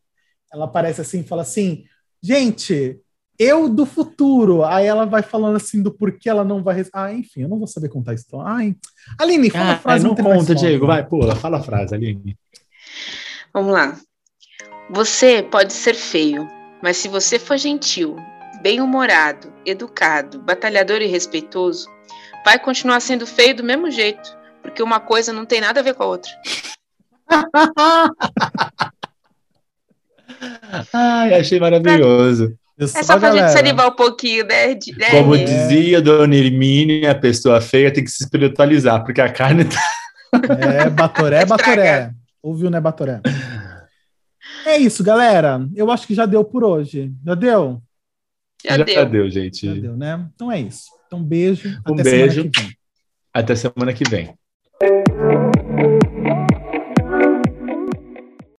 ela aparece assim e fala assim: gente, eu do futuro. Aí ela vai falando assim do porquê ela não vai. Ah, enfim, eu não vou saber contar a história. Ai, Aline, fala ah, a frase.
Não conta, Diego, vai, pula, fala a frase, Aline.
Vamos lá. Você pode ser feio, mas se você for gentil, bem-humorado, educado, batalhador e respeitoso, vai continuar sendo feio do mesmo jeito porque uma coisa não tem nada a ver com a outra. (laughs)
Ai, achei maravilhoso.
É só pra gente se animar um pouquinho, né? De, né?
Como é. dizia Dona Hermínia, a pessoa feia tem que se espiritualizar, porque a carne tá...
É, Batoré, (laughs) Batoré. Ouviu, né, Batoré? É isso, galera. Eu acho que já deu por hoje. Já deu?
Já, já deu.
deu, gente.
Já deu, né? Então é isso. Então, beijo.
Um beijo. Até semana que vem.